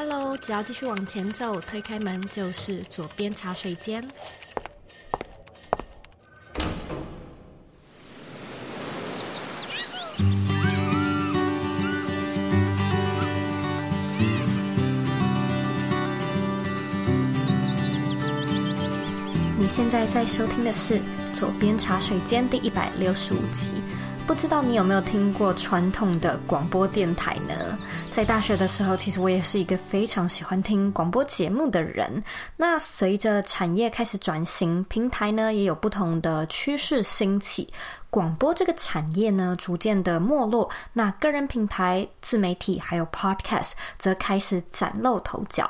Hello，只要继续往前走，推开门就是左边茶水间。你现在在收听的是左边茶水间第一百六十五集。不知道你有没有听过传统的广播电台呢？在大学的时候，其实我也是一个非常喜欢听广播节目的人。那随着产业开始转型，平台呢也有不同的趋势兴起，广播这个产业呢逐渐的没落，那个人品牌、自媒体还有 Podcast 则开始崭露头角。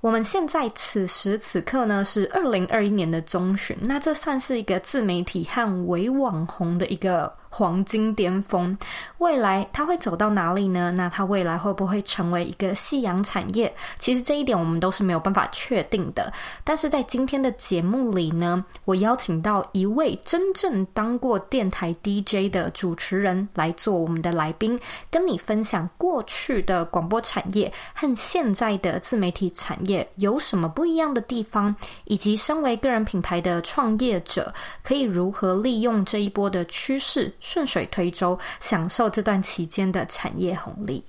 我们现在此时此刻呢是二零二一年的中旬，那这算是一个自媒体和伪网红的一个黄金巅峰，未来它会走到哪里呢？那它未来会不会成为一个夕阳产业？其实这一点我们都是没有办法确定的。但是在今天的节目里呢，我邀请到一位真正当过电台 DJ 的主持人来做我们的来宾，跟你分享过去的广播产业和现在的自媒体产业有什么不一样的地方，以及身为个人品牌的创业者可以如何利用这一波的趋势。顺水推舟，享受这段期间的产业红利。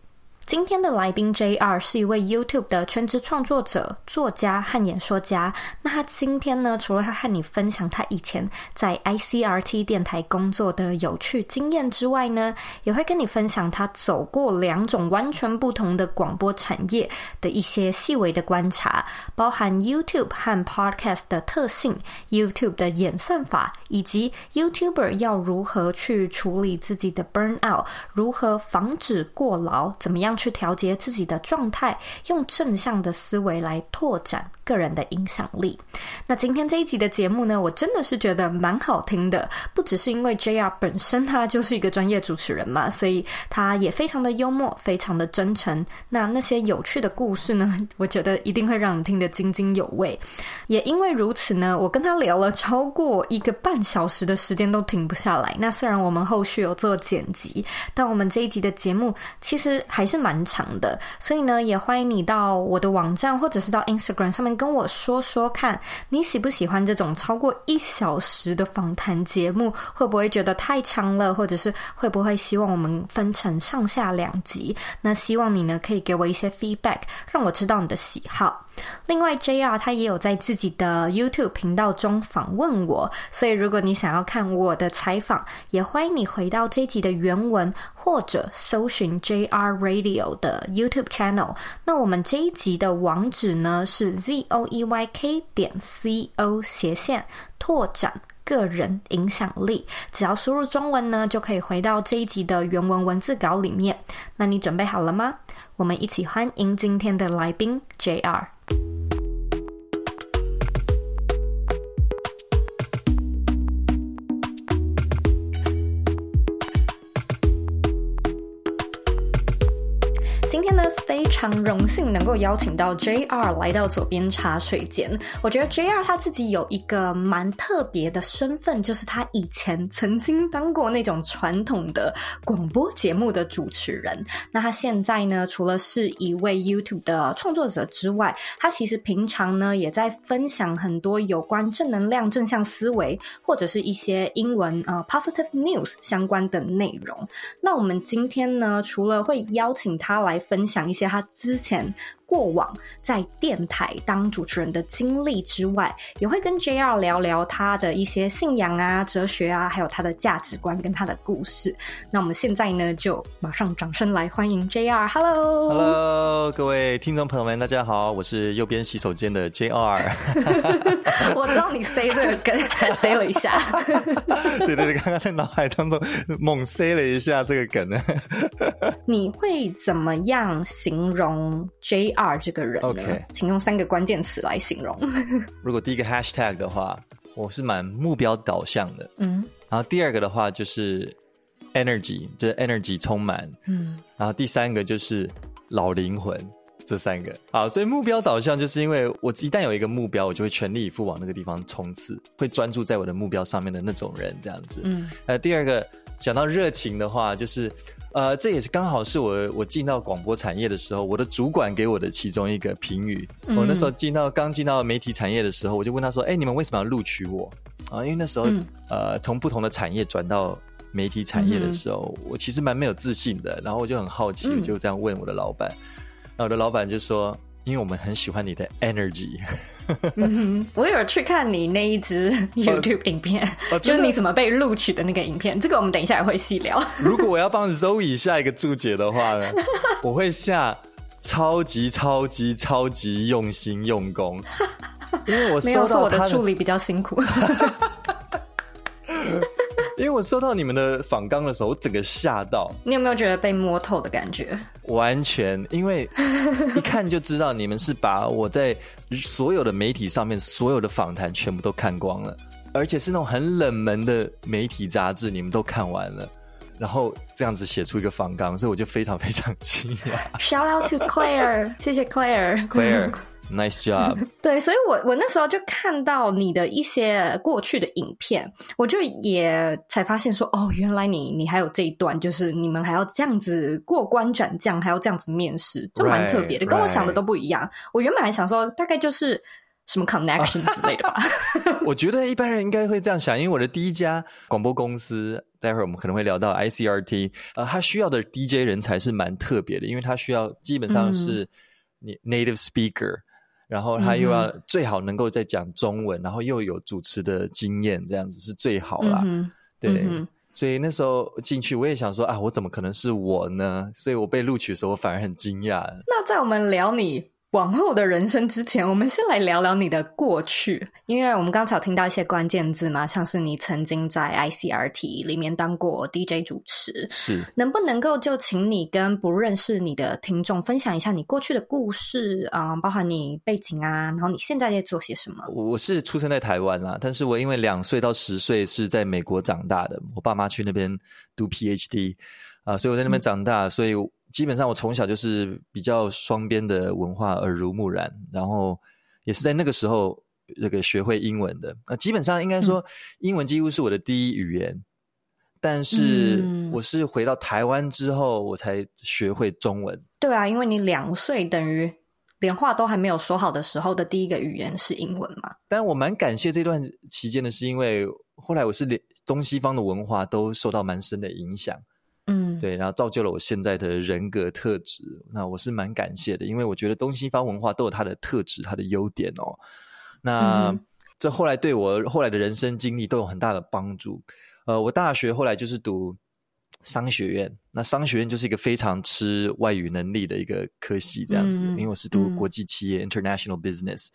今天的来宾 JR 是一位 YouTube 的全职创作者、作家和演说家。那他今天呢，除了要和你分享他以前在 ICRT 电台工作的有趣经验之外呢，也会跟你分享他走过两种完全不同的广播产业的一些细微的观察，包含 YouTube 和 Podcast 的特性、YouTube 的演算法，以及 YouTuber 要如何去处理自己的 Burnout，如何防止过劳，怎么样去调节自己的状态，用正向的思维来拓展个人的影响力。那今天这一集的节目呢，我真的是觉得蛮好听的。不只是因为 JR 本身他就是一个专业主持人嘛，所以他也非常的幽默，非常的真诚。那那些有趣的故事呢，我觉得一定会让你听得津津有味。也因为如此呢，我跟他聊了超过一个半小时的时间都停不下来。那虽然我们后续有做剪辑，但我们这一集的节目其实还是蛮。长的，所以呢，也欢迎你到我的网站或者是到 Instagram 上面跟我说说看，你喜不喜欢这种超过一小时的访谈节目？会不会觉得太长了？或者是会不会希望我们分成上下两集？那希望你呢可以给我一些 feedback，让我知道你的喜好。另外，JR 他也有在自己的 YouTube 频道中访问我，所以如果你想要看我的采访，也欢迎你回到这集的原文，或者搜寻 JR Radio 有的 YouTube Channel。那我们这一集的网址呢是 zoeyk 点 co 斜线拓展个人影响力，只要输入中文呢，就可以回到这一集的原文文字稿里面。那你准备好了吗？我们一起欢迎今天的来宾 JR。呢，非常荣幸能够邀请到 JR 来到左边茶水间。我觉得 JR 他自己有一个蛮特别的身份，就是他以前曾经当过那种传统的广播节目的主持人。那他现在呢，除了是一位 YouTube 的创作者之外，他其实平常呢也在分享很多有关正能量、正向思维，或者是一些英文呃 positive news 相关的内容。那我们今天呢，除了会邀请他来分享一些他之前过往在电台当主持人的经历之外，也会跟 JR 聊聊他的一些信仰啊、哲学啊，还有他的价值观跟他的故事。那我们现在呢，就马上掌声来欢迎 JR。Hello，Hello，各位听众朋友们，大家好，我是右边洗手间的 JR。我知道你塞这个梗，塞了一下。对对对，刚刚在脑海当中猛塞了一下这个梗呢。你会怎么样形容 JR？R 这个人，OK，请用三个关键词来形容。如果第一个 Hashtag 的话，我是蛮目标导向的，嗯。然后第二个的话就是 Energy，就是 Energy 充满，嗯。然后第三个就是老灵魂，这三个。好，所以目标导向就是因为我一旦有一个目标，我就会全力以赴往那个地方冲刺，会专注在我的目标上面的那种人，这样子。嗯。呃，第二个讲到热情的话，就是。呃，这也是刚好是我我进到广播产业的时候，我的主管给我的其中一个评语。嗯、我那时候进到刚进到媒体产业的时候，我就问他说：“哎，你们为什么要录取我？”啊，因为那时候、嗯、呃，从不同的产业转到媒体产业的时候，嗯、我其实蛮没有自信的。然后我就很好奇，嗯、就这样问我的老板。那我的老板就说。因为我们很喜欢你的 energy，嗯、我有去看你那一支 YouTube 影片，哦哦、就是你怎么被录取的那个影片。这个我们等一下也会细聊。如果我要帮 Zoe 下一个注解的话呢，我会下超级超级超级用心用功，因为我没有说我的助理比较辛苦。因为我收到你们的访纲的时候，我整个吓到。你有没有觉得被摸透的感觉？完全，因为一看就知道你们是把我在所有的媒体上面所有的访谈全部都看光了，而且是那种很冷门的媒体杂志，你们都看完了，然后这样子写出一个访纲，所以我就非常非常惊讶。Shout out to Claire，谢谢 Claire。Claire。Nice job。对，所以我我那时候就看到你的一些过去的影片，我就也才发现说，哦，原来你你还有这一段，就是你们还要这样子过关斩将，还要这样子面试，就蛮特别的，right, 跟我想的都不一样。我原本还想说，大概就是什么 connection 之类的吧。我觉得一般人应该会这样想，因为我的第一家广播公司，待会儿我们可能会聊到 ICRT，呃，他需要的 DJ 人才是蛮特别的，因为他需要基本上是你 native speaker。嗯然后他又要最好能够在讲中文，嗯、然后又有主持的经验，这样子是最好啦。嗯、对，嗯、所以那时候进去，我也想说啊，我怎么可能是我呢？所以我被录取的时候，我反而很惊讶。那在我们聊你往后的人生之前，我们先来聊聊你的过去，因为我们刚才有听到一些关键字嘛，像是你曾经在 ICRT 里面当过 DJ 主持，是，能不能够就请你跟不认识你的听众分享一下你过去的故事啊、嗯，包含你背景啊，然后你现在在做些什么？我是出生在台湾啦，但是我因为两岁到十岁是在美国长大的，我爸妈去那边读 PhD 啊，所以我在那边长大，嗯、所以。基本上我从小就是比较双边的文化耳濡目染，然后也是在那个时候那个学会英文的。那基本上应该说，英文几乎是我的第一语言。嗯、但是我是回到台湾之后，我才学会中文。对啊，因为你两岁等于连话都还没有说好的时候的第一个语言是英文嘛。但我蛮感谢这段期间的是，因为后来我是连东西方的文化都受到蛮深的影响。嗯，对，然后造就了我现在的人格特质。那我是蛮感谢的，因为我觉得东西方文化都有它的特质、它的优点哦。那、嗯、这后来对我后来的人生经历都有很大的帮助。呃，我大学后来就是读商学院，那商学院就是一个非常吃外语能力的一个科系，这样子。嗯、因为我是读国际企业、嗯、（International Business），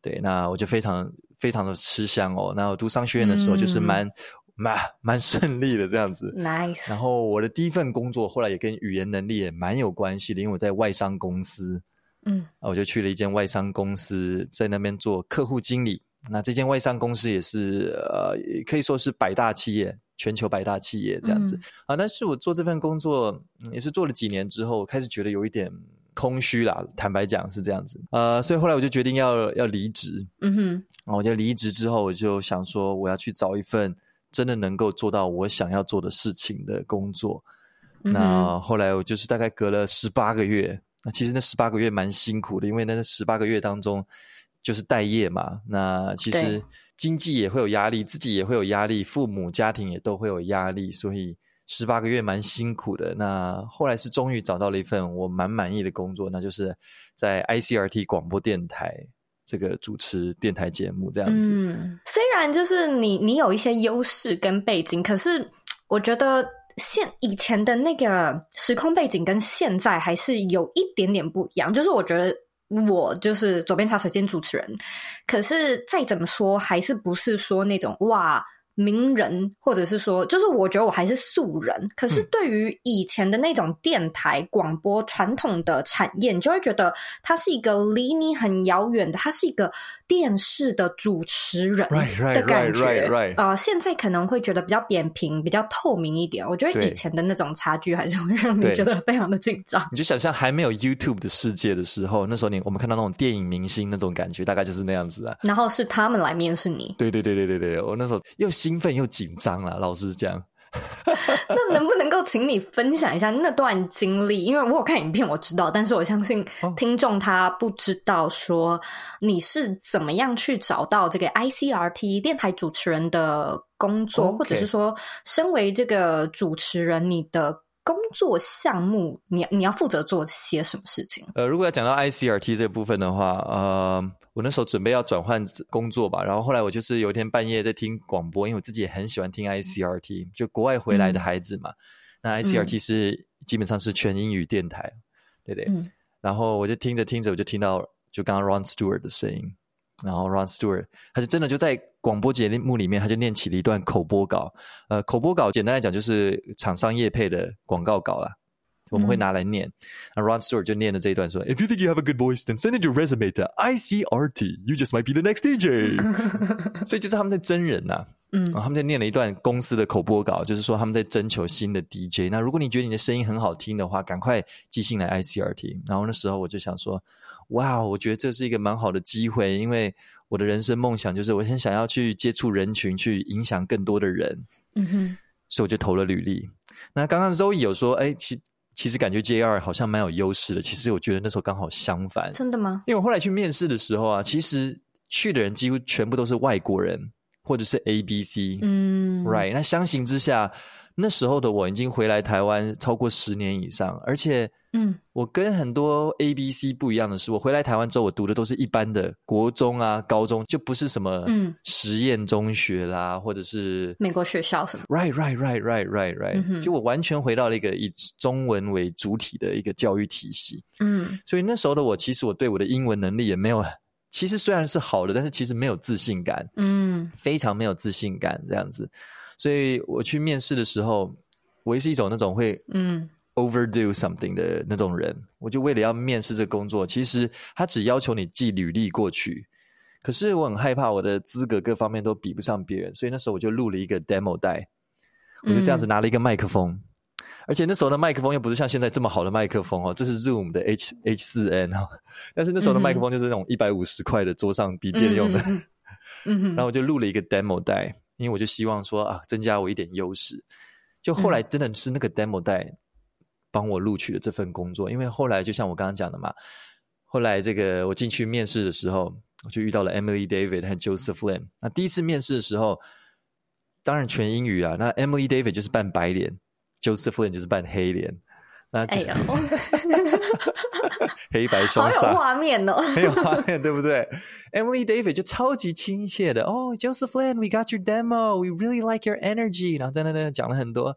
对，那我就非常非常的吃香哦。那我读商学院的时候就是蛮。嗯蛮 蛮顺利的这样子，nice。然后我的第一份工作后来也跟语言能力也蛮有关系的，因为我在外商公司，嗯，我就去了一间外商公司，在那边做客户经理。那这间外商公司也是呃，可以说是百大企业，全球百大企业这样子、嗯、啊。但是我做这份工作也是做了几年之后，开始觉得有一点空虚啦。坦白讲是这样子，呃，所以后来我就决定要要离职。嗯哼，然后我就离职之后，我就想说我要去找一份。真的能够做到我想要做的事情的工作，嗯、那后来我就是大概隔了十八个月，那其实那十八个月蛮辛苦的，因为那十八个月当中就是待业嘛，那其实经济也会有压力，自己也会有压力，父母家庭也都会有压力，所以十八个月蛮辛苦的。那后来是终于找到了一份我蛮满意的工作，那就是在 ICRT 广播电台。这个主持电台节目这样子，嗯，虽然就是你你有一些优势跟背景，可是我觉得现以前的那个时空背景跟现在还是有一点点不一样。就是我觉得我就是左边茶水间主持人，可是再怎么说还是不是说那种哇。名人，或者是说，就是我觉得我还是素人。可是对于以前的那种电台广播传统的产业，你就会觉得它是一个离你很遥远的，它是一个电视的主持人的感觉。啊，现在可能会觉得比较扁平、比较透明一点。我觉得以前的那种差距还是会让你觉得非常的紧张。你就想象还没有 YouTube 的世界的时候，那时候你我们看到那种电影明星那种感觉，大概就是那样子啊。然后是他们来面试你。对对对对对对，我那时候又。兴奋又紧张了，老实讲，那能不能够请你分享一下那段经历？因为我有看影片，我知道，但是我相信听众他不知道说你是怎么样去找到这个 ICRT 电台主持人的工作.或者是说，身为这个主持人，你的工作项目，你你要负责做些什么事情？呃，如果要讲到 ICRT 这部分的话，呃。我那时候准备要转换工作吧，然后后来我就是有一天半夜在听广播，因为我自己也很喜欢听 ICRT，就国外回来的孩子嘛。嗯、那 ICRT 是、嗯、基本上是全英语电台，对不对？嗯、然后我就听着听着，我就听到就刚刚 Ron Stewart 的声音，然后 Ron Stewart 他就真的就在广播节目里面，他就念起了一段口播稿。呃，口播稿简单来讲就是厂商业配的广告稿啦。我们会拿来念，那、嗯、Ron Stewart 就念了这一段说：“If you think you have a good voice, then send it your resume to ICRT. You just might be the next DJ。”所以就是他们在真人呐、啊，嗯，然后他们在念了一段公司的口播稿，就是说他们在征求新的 DJ。那如果你觉得你的声音很好听的话，赶快寄信来 ICRT。然后那时候我就想说：“哇，我觉得这是一个蛮好的机会，因为我的人生梦想就是我很想要去接触人群，去影响更多的人。”嗯哼，所以我就投了履历。那刚刚 Zoe 有说：“哎，其。”其实感觉 JR 好像蛮有优势的，其实我觉得那时候刚好相反。真的吗？因为我后来去面试的时候啊，其实去的人几乎全部都是外国人，或者是 ABC。嗯，Right。那相形之下，那时候的我已经回来台湾超过十年以上，而且。嗯，我跟很多 A、B、C 不一样的是，我回来台湾之后，我读的都是一般的国中啊、高中，就不是什么嗯实验中学啦，嗯、或者是美国学校什么。Right, right, right, right, right, right。就我完全回到了一个以中文为主体的一个教育体系。嗯，所以那时候的我，其实我对我的英文能力也没有，其实虽然是好的，但是其实没有自信感。嗯，非常没有自信感这样子。所以我去面试的时候，我也是一种那种会嗯。overdo something 的那种人，我就为了要面试这个工作，其实他只要求你寄履历过去，可是我很害怕我的资格各方面都比不上别人，所以那时候我就录了一个 demo 带，我就这样子拿了一个麦克风，嗯、而且那时候的麦克风又不是像现在这么好的麦克风哦，这是 Zoom 的 H H 四 N 哦，但是那时候的麦克风就是那种一百五十块的桌上笔电用的，然后我就录了一个 demo 带，因为我就希望说啊，增加我一点优势，就后来真的是那个 demo 带。帮我录取了这份工作，因为后来就像我刚刚讲的嘛，后来这个我进去面试的时候，我就遇到了 Emily David 和 Joseph Lin。那第一次面试的时候，当然全英语啊。那 Emily David 就是扮白脸，Joseph Lin 就是扮黑脸。那哎呦，黑白双煞，好有画面哦，很有画面，对不对？Emily David 就超级亲切的哦，Joseph Lin，we got your demo，we really like your energy，然后在那那讲了很多。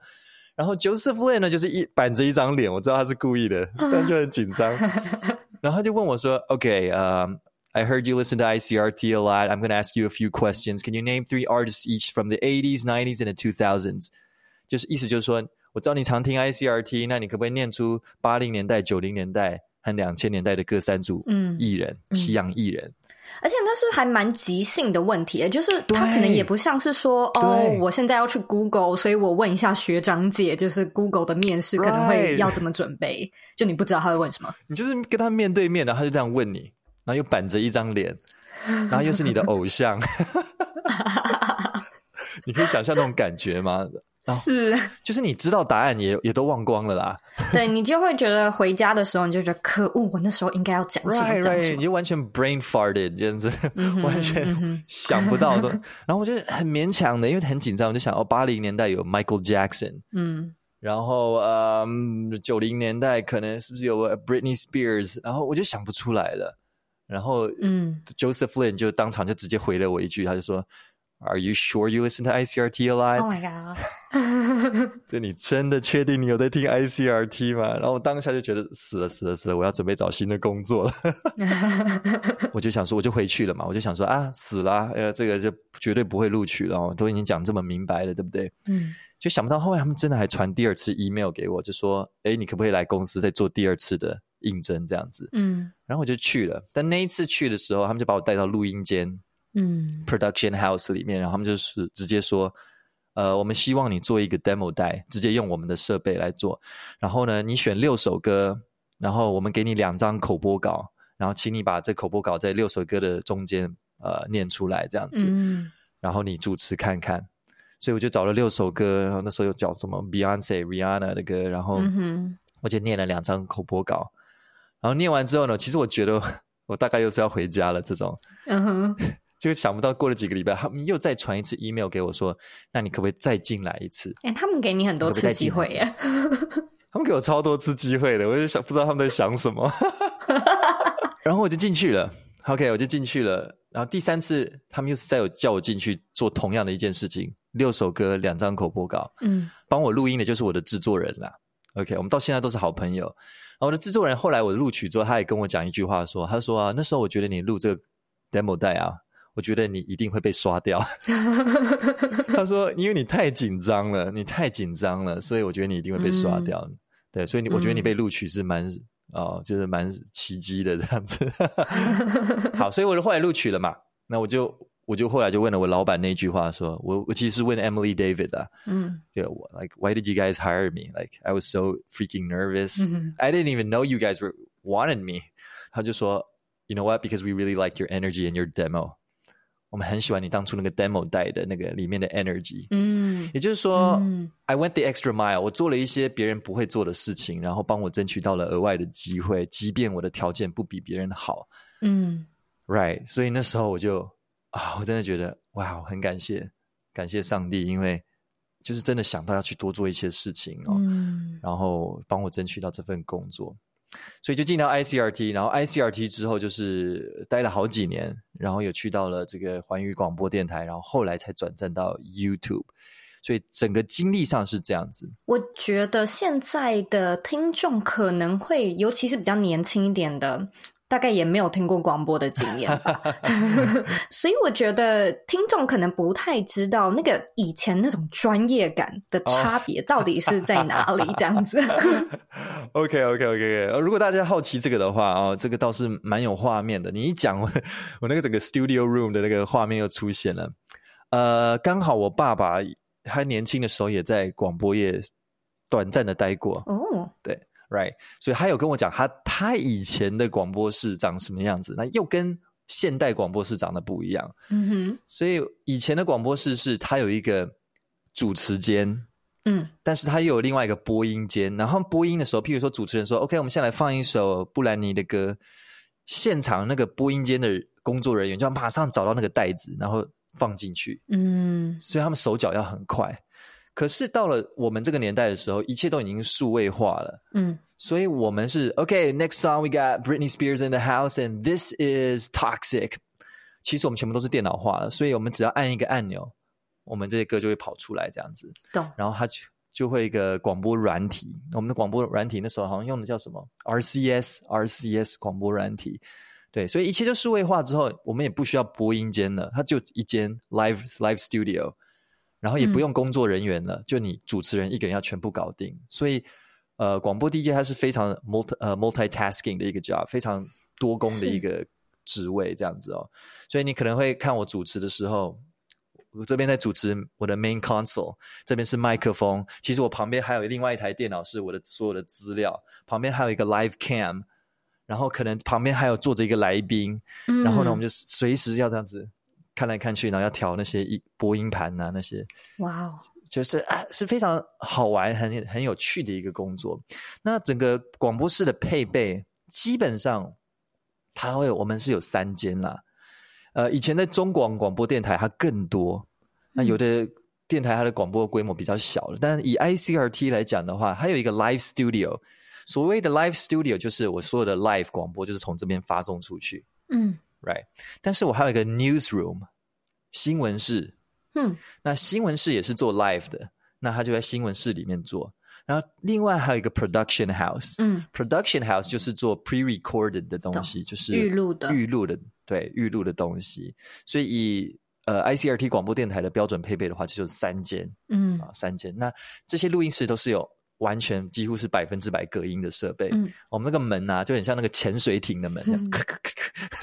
然后 Joseph Lin 呢，就是一板着一张脸，我知道他是故意的，但就很紧张。然后他就问我说：“Okay, um, I heard you listen to ICRT a lot. I'm going to ask you a few questions. Can you name three artists each from the 80s, 90s, and the 2000s？” 就是意思就是说， 我知道你常听 ICRT，那你可不可以念出八零年代、九零年代和两千年代的各三组艺人，嗯、西洋艺人？而且那是还蛮即兴的问题，就是他可能也不像是说哦，我现在要去 Google，所以我问一下学长姐，就是 Google 的面试可能会要怎么准备.就你不知道他会问什么，你就是跟他面对面的，他就这样问你，然后又板着一张脸，然后又是你的偶像，你可以想象那种感觉吗？是，就是你知道答案也也都忘光了啦。对，你就会觉得回家的时候，你就觉得可恶，我那时候应该要讲什么讲什么。Right, right, 你就完全 brain farted 这样子，完全想不到的。然后我就很勉强的，因为很紧张，我就想哦，八零年代有 Michael Jackson，嗯，然后呃，九零年代可能是不是有 Britney Spears，然后我就想不出来了。然后嗯，Joseph Lin 就当场就直接回了我一句，他就说。Are you sure you listen to ICRT a lot? Oh my god！这你真的确定你有在听 ICRT 吗？然后我当下就觉得死了死了死了，我要准备找新的工作了。我就想说，我就回去了嘛。我就想说啊，死了，呃，这个就绝对不会录取了。都已经讲这么明白了，对不对？嗯。就想不到后面他们真的还传第二次 email 给我，就说，哎，你可不可以来公司再做第二次的应征这样子？嗯。然后我就去了，但那一次去的时候，他们就把我带到录音间。嗯，production house 里面，然后他们就是直接说，呃，我们希望你做一个 demo 带，直接用我们的设备来做。然后呢，你选六首歌，然后我们给你两张口播稿，然后请你把这口播稿在六首歌的中间呃念出来，这样子。嗯，然后你主持看看。所以我就找了六首歌，然后那时候又找什么 Beyonce、Rihanna 的歌，然后我就念了两张口播稿。然后念完之后呢，其实我觉得我大概又是要回家了。这种，嗯哼，就想不到过了几个礼拜，他们又再传一次 email 给我说：“那你可不可以再进来一次？”哎，他们给你很多次机会耶。他们给我超多次机会的，我就想不知道他们在想什么。然后我就进去了，OK，我就进去了。然后第三次，他们又是再有叫我进去做同样的一件事情，六首歌，两张口播稿，嗯，帮我录音的就是我的制作人啦。OK，我们到现在都是好朋友。然后我的制作人后来我录取之后，他也跟我讲一句话说，说他说啊，那时候我觉得你录这个 demo 带啊，我觉得你一定会被刷掉。他说，因为你太紧张了，你太紧张了，所以我觉得你一定会被刷掉。嗯、对，所以你我觉得你被录取是蛮。嗯哦，就是蛮奇迹的这样子。好，所以我就后来录取了嘛。那我就我就后来就问了我老板那句话说，说我我其实是问 Emily David 啊，嗯，对我，like why did you guys hire me? Like I was so freaking nervous. I didn't even know you guys were wanted me. 他就说，You know what? Because we really liked your energy and your demo. 我们很喜欢你当初那个 demo 带的那个里面的 energy，嗯，也就是说，嗯，I went the extra mile，我做了一些别人不会做的事情，然后帮我争取到了额外的机会，即便我的条件不比别人好，嗯，right，所以那时候我就啊，我真的觉得哇，很感谢，感谢上帝，因为就是真的想到要去多做一些事情哦，嗯，然后帮我争取到这份工作。所以就进到 ICRT，然后 ICRT 之后就是待了好几年，然后又去到了这个环宇广播电台，然后后来才转战到 YouTube，所以整个经历上是这样子。我觉得现在的听众可能会，尤其是比较年轻一点的。大概也没有听过广播的经验吧，所以我觉得听众可能不太知道那个以前那种专业感的差别到底是在哪里，这样子。OK OK OK，如果大家好奇这个的话，哦，这个倒是蛮有画面的。你一讲，我我那个整个 studio room 的那个画面又出现了。呃，刚好我爸爸他年轻的时候也在广播业短暂的待过。哦，对。Right，所以他有跟我讲他他以前的广播室长什么样子，那又跟现代广播室长得不一样。嗯哼，所以以前的广播室是他有一个主持间，嗯，但是他又有另外一个播音间。然后播音的时候，譬如说主持人说：“OK，我们现在来放一首布兰妮的歌。”现场那个播音间的工作人员就要马上找到那个袋子，然后放进去。嗯，所以他们手脚要很快。可是到了我们这个年代的时候，一切都已经数位化了。嗯，所以我们是 OK，next song we got Britney Spears in the house and this is Toxic。其实我们全部都是电脑化了，所以我们只要按一个按钮，我们这些歌就会跑出来这样子。懂。然后它就就会一个广播软体，我们的广播软体那时候好像用的叫什么 RCS，RCS 广播软体。对，所以一切就数位化之后，我们也不需要播音间了，它就一间 live live studio。然后也不用工作人员了，嗯、就你主持人一个人要全部搞定。所以，呃，广播 DJ 它是非常 multi 呃 multitasking 的一个 job，非常多工的一个职位这样子哦。所以你可能会看我主持的时候，我这边在主持我的 main console，这边是麦克风。其实我旁边还有另外一台电脑，是我的所有的资料。旁边还有一个 live cam，然后可能旁边还有坐着一个来宾。嗯、然后呢，我们就随时要这样子。看来看去，然后要调那些音播音盘啊，那些，哇哦就是啊，是非常好玩、很很有趣的一个工作。那整个广播室的配备，基本上它会，我们是有三间啦。呃，以前在中广广播电台它更多，那有的电台它的广播规模比较小了，但是以 ICRT 来讲的话，还有一个 live studio。所谓的 live studio 就是我所有的 live 广播就是从这边发送出去。嗯。Right，但是我还有一个 newsroom 新闻室，嗯，那新闻室也是做 live 的，那他就在新闻室里面做。然后另外还有一个 production house，嗯，production house 就是做 pre-recorded 的东西，就是预录的，预录的，对，预录的东西。所以以呃 ICRT 广播电台的标准配备的话，就是三间，嗯啊，三间。那这些录音室都是有。完全几乎是百分之百隔音的设备。嗯，我们那个门啊，就很像那个潜水艇的门，嗯、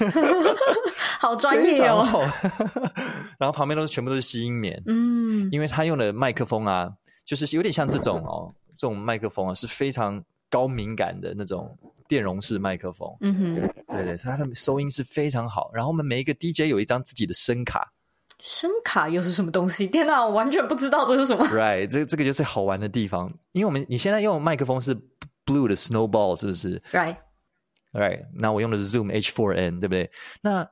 好专业哦。然后旁边都是全部都是吸音棉。嗯，因为他用的麦克风啊，就是有点像这种哦，这种麦克风啊是非常高敏感的那种电容式麦克风。嗯哼，对对，它的收音是非常好。然后我们每一个 DJ 有一张自己的声卡。声卡又是什么东西？天哪，我完全不知道这是什么。Right，这这个就是好玩的地方，因为我们你现在用麦克风是 Blue 的 Snowball，是不是？Right，Right，那我用的是 Zoom H4n，对不对？那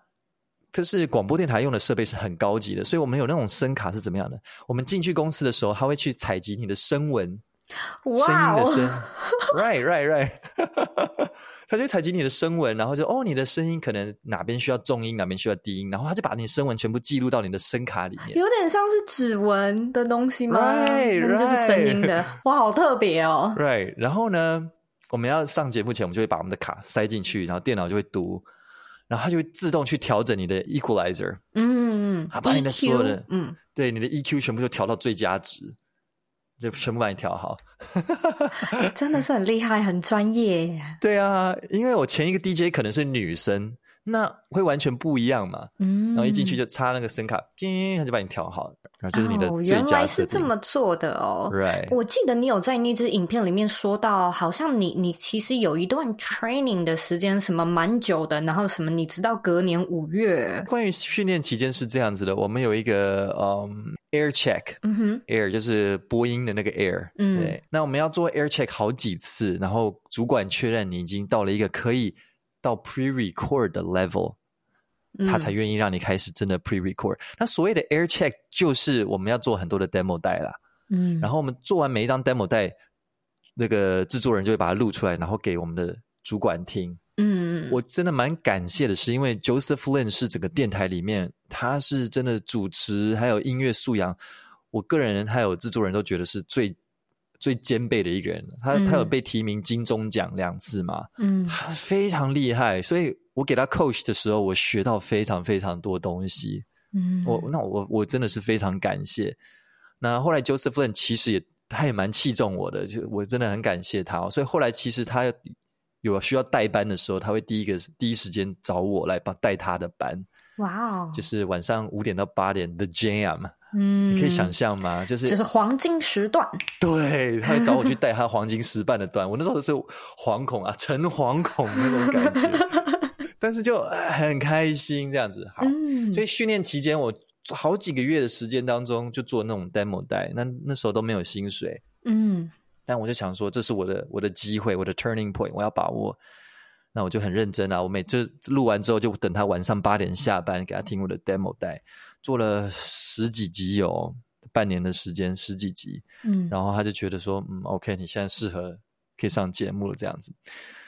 这是广播电台用的设备是很高级的，所以我们有那种声卡是怎么样的？我们进去公司的时候，他会去采集你的声纹。声音的声，right right right，他就采集你的声纹，然后就哦，你的声音可能哪边需要重音，哪边需要低音，然后他就把你的声纹全部记录到你的声卡里面，有点像是指纹的东西吗？Right，那就是声音的，哇，好特别哦。Right，然后呢，我们要上节目前，我们就会把我们的卡塞进去，然后电脑就会读，然后它就会自动去调整你的 equalizer，嗯，它把你的所有的，嗯，对，你的 EQ 全部都调到最佳值。就全部帮你调好，真的是很厉害，很专业。对啊，因为我前一个 DJ 可能是女生，那会完全不一样嘛。嗯，然后一进去就插那个声卡，叮，他就帮你调好。然后就是你的最佳、哦、原来是这么做的哦。Right. 我记得你有在那支影片里面说到，好像你你其实有一段 training 的时间，什么蛮久的，然后什么你直到隔年五月。关于训练期间是这样子的，我们有一个嗯 air check，嗯哼，air 就是播音的那个 air，嗯，对。那我们要做 air check 好几次，然后主管确认你已经到了一个可以到 pre record 的 level。他才愿意让你开始真的 pre-record。那所谓的 air check 就是我们要做很多的 demo 带啦。嗯，然后我们做完每一张 demo 带，那个制作人就会把它录出来，然后给我们的主管听。嗯，我真的蛮感谢的是，因为 Joseph Lin 是整个电台里面，他是真的主持还有音乐素养，我个人还有制作人都觉得是最最兼备的一个人。他他有被提名金钟奖两次嘛？嗯，他非常厉害，所以。我给他 coach 的时候，我学到非常非常多东西。嗯，我那我我真的是非常感谢。那后来 Joseph Lin 其实也他也蛮器重我的，就我真的很感谢他。所以后来其实他有需要代班的时候，他会第一个第一时间找我来帮带他的班。哇哦！就是晚上五点到八点的 Jam，嗯，你可以想象吗？就是就是黄金时段。对，他会找我去带他黄金时段的段。我那时候是惶恐啊，诚惶恐那种感觉。但是就很开心这样子，好，嗯、所以训练期间我好几个月的时间当中就做那种 demo 带，那那时候都没有薪水，嗯，但我就想说这是我的我的机会，我的 turning point，我要把握，那我就很认真啊，我每次录完之后就等他晚上八点下班给他听我的 demo 带，做了十几集有半年的时间，十几集，嗯，然后他就觉得说，嗯，OK，你现在适合可以上节目了这样子。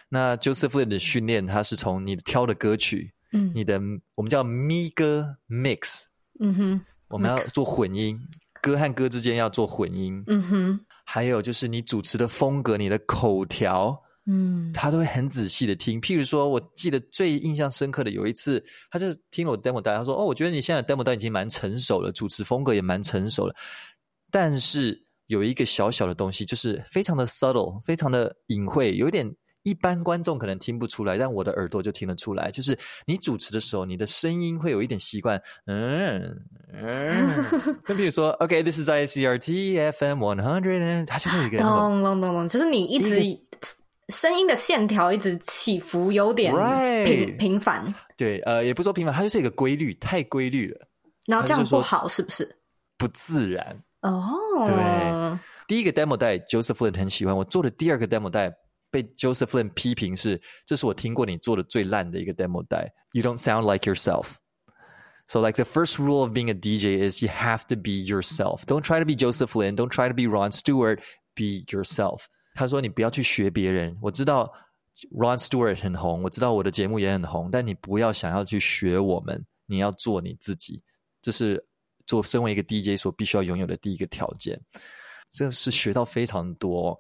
那 Joseph Lin 的训练，他是从你挑的歌曲，嗯，你的我们叫咪歌 mix，嗯哼，我们要做混音，歌和歌之间要做混音，嗯哼，还有就是你主持的风格，你的口条，嗯，他都会很仔细的听。譬如说，我记得最印象深刻的有一次，他就听了我 demo 带，他说：“哦，我觉得你现在的 demo 带已经蛮成熟了，主持风格也蛮成熟了，但是有一个小小的东西，就是非常的 subtle，非常的隐晦，有一点。”一般观众可能听不出来，但我的耳朵就听得出来。就是你主持的时候，你的声音会有一点习惯，嗯嗯。那比如说，OK，this、okay, is ICRT FM one hundred，它就会有一个咚咚咚咚，就是你一直声音的线条一直起伏，有点频频繁。对，呃，也不说频繁，它就是一个规律，太规律了。然后这样不好，是不是？不自然哦。Oh. 对，第一个 demo 带，Joseph Lin 很喜欢。我做的第二个 demo 带。被 Joseph Lin 批评是，这是我听过你做的最烂的一个 demo 带。You don't sound like yourself. So like the first rule of being a DJ is you have to be yourself. Don't try to be Joseph Lin. Don't try to be Ron Stewart. Be yourself. 他说你不要去学别人。我知道 Ron Stewart 很红，我知道我的节目也很红，但你不要想要去学我们。你要做你自己，这是做身为一个 DJ 所必须要拥有的第一个条件。这是学到非常多。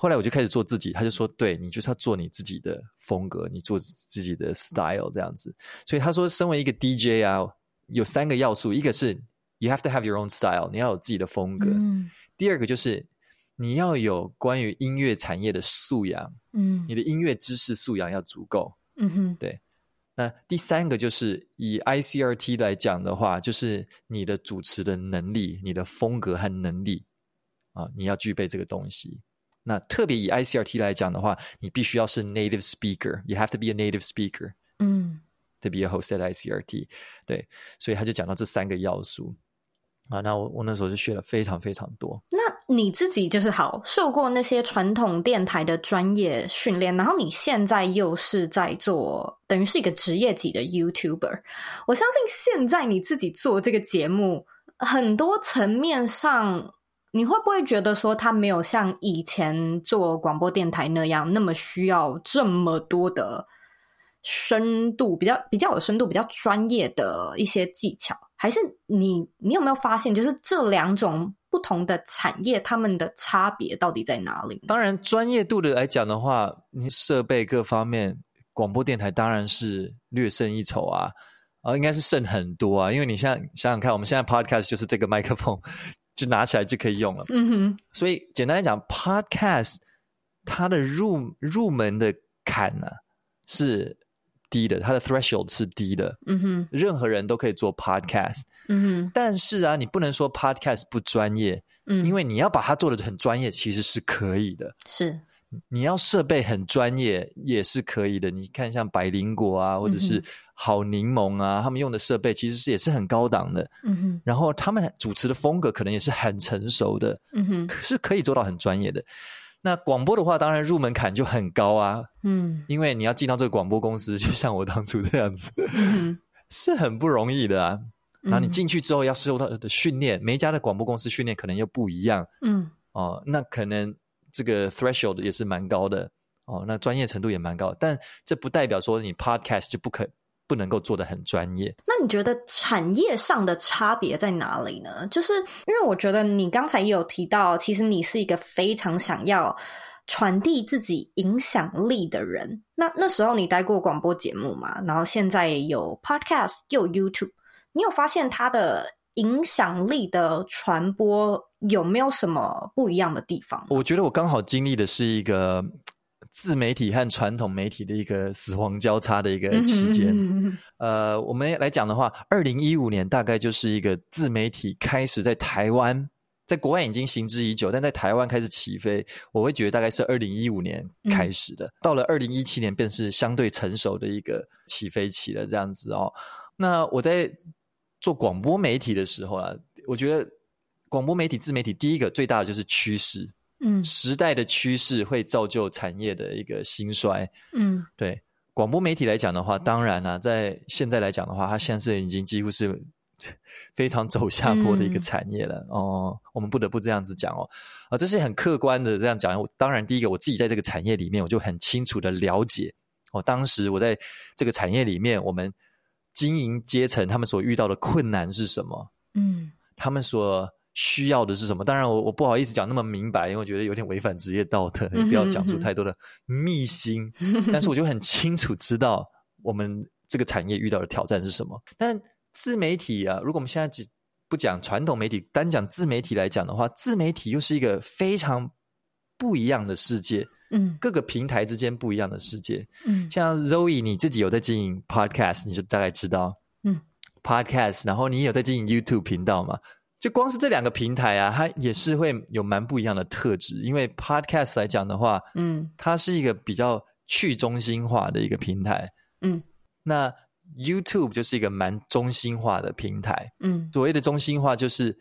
后来我就开始做自己，他就说：“对，你就是要做你自己的风格，你做自己的 style 这样子。”所以他说，身为一个 DJ 啊，有三个要素：一个是 you have to have your own style，你要有自己的风格；嗯、第二个就是你要有关于音乐产业的素养，嗯，你的音乐知识素养要足够，嗯哼，对。那第三个就是以 ICRT 来讲的话，就是你的主持的能力、你的风格和能力啊，你要具备这个东西。那特别以 ICRT 来讲的话，你必须要是 native speaker，you have to be a native speaker。嗯，to be a host at ICRT。对，所以他就讲到这三个要素。啊，那我我那时候就学了非常非常多。那你自己就是好受过那些传统电台的专业训练，然后你现在又是在做，等于是一个职业级的 YouTuber。我相信现在你自己做这个节目，很多层面上，你会不会觉得说，它没有像以前做广播电台那样那么需要这么多的深度，比较比较有深度、比较专业的一些技巧？还是你，你有没有发现，就是这两种不同的产业，他们的差别到底在哪里？当然，专业度的来讲的话，你设备各方面，广播电台当然是略胜一筹啊，啊，应该是胜很多啊。因为你现在想想看，我们现在 podcast 就是这个麦克风，就拿起来就可以用了。嗯哼。所以简单来讲，podcast 它的入入门的坎呢、啊、是。低的，它的 threshold 是低的。嗯哼，任何人都可以做 podcast。嗯哼，但是啊，你不能说 podcast 不专业。嗯，因为你要把它做的很专业，其实是可以的。是，你要设备很专业也是可以的。你看，像百灵果啊，或者是好柠檬啊，他们用的设备其实是也是很高档的。嗯哼，然后他们主持的风格可能也是很成熟的。嗯哼，是可以做到很专业的。那广播的话，当然入门槛就很高啊。嗯，因为你要进到这个广播公司，就像我当初这样子，嗯、是很不容易的啊。然后你进去之后要受到的训练，每一家的广播公司训练可能又不一样。嗯，哦，那可能这个 threshold 也是蛮高的。哦，那专业程度也蛮高，但这不代表说你 podcast 就不可。不能够做得很专业。那你觉得产业上的差别在哪里呢？就是因为我觉得你刚才也有提到，其实你是一个非常想要传递自己影响力的人。那那时候你待过广播节目嘛？然后现在有 Podcast，又 YouTube，你有发现它的影响力的传播有没有什么不一样的地方？我觉得我刚好经历的是一个。自媒体和传统媒体的一个死亡交叉的一个期间，呃，我们来讲的话，二零一五年大概就是一个自媒体开始在台湾，在国外已经行之已久，但在台湾开始起飞。我会觉得大概是二零一五年开始的，嗯、到了二零一七年便是相对成熟的一个起飞期了，这样子哦。那我在做广播媒体的时候啊，我觉得广播媒体、自媒体第一个最大的就是趋势。嗯，时代的趋势会造就产业的一个兴衰。嗯，对，广播媒体来讲的话，当然啊，在现在来讲的话，它现在是已经几乎是非常走下坡的一个产业了。嗯、哦，我们不得不这样子讲哦。啊，这是很客观的这样讲。当然，第一个我自己在这个产业里面，我就很清楚的了解。哦，当时我在这个产业里面，我们经营阶层他们所遇到的困难是什么？嗯，他们所。需要的是什么？当然我，我我不好意思讲那么明白，因为我觉得有点违反职业道德，也不要讲出太多的秘辛。但是，我就很清楚知道我们这个产业遇到的挑战是什么。但自媒体啊，如果我们现在只不讲传统媒体，单讲自媒体来讲的话，自媒体又是一个非常不一样的世界。嗯，各个平台之间不一样的世界。嗯，像 Zoe，你自己有在经营 Podcast，你就大概知道，嗯，Podcast，然后你有在经营 YouTube 频道吗？就光是这两个平台啊，它也是会有蛮不一样的特质。因为 Podcast 来讲的话，嗯，它是一个比较去中心化的一个平台，嗯，那 YouTube 就是一个蛮中心化的平台，嗯，所谓的中心化就是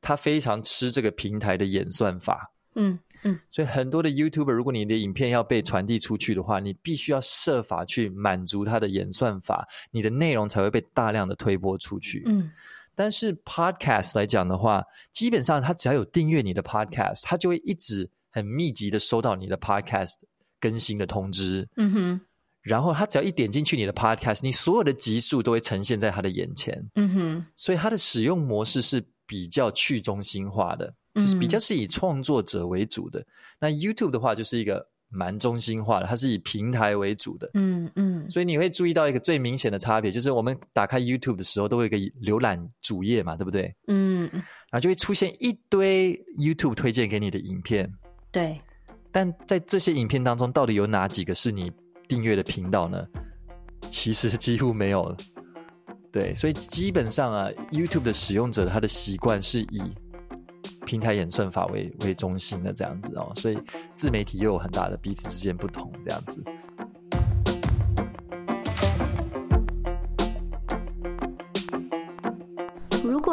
它非常吃这个平台的演算法，嗯嗯，所以很多的 YouTuber，如果你的影片要被传递出去的话，你必须要设法去满足它的演算法，你的内容才会被大量的推播出去，嗯。但是 Podcast 来讲的话，基本上他只要有订阅你的 Podcast，他就会一直很密集的收到你的 Podcast 更新的通知。嗯哼。然后他只要一点进去你的 Podcast，你所有的集数都会呈现在他的眼前。嗯哼。所以它的使用模式是比较去中心化的，就是比较是以创作者为主的。那 YouTube 的话就是一个。蛮中心化的，它是以平台为主的，嗯嗯，所以你会注意到一个最明显的差别，就是我们打开 YouTube 的时候，都会有一个浏览主页嘛，对不对？嗯，然后就会出现一堆 YouTube 推荐给你的影片，对。但在这些影片当中，到底有哪几个是你订阅的频道呢？其实几乎没有了，对。所以基本上啊，YouTube 的使用者他的习惯是以。平台演算法为为中心的这样子哦，所以自媒体又有很大的彼此之间不同这样子。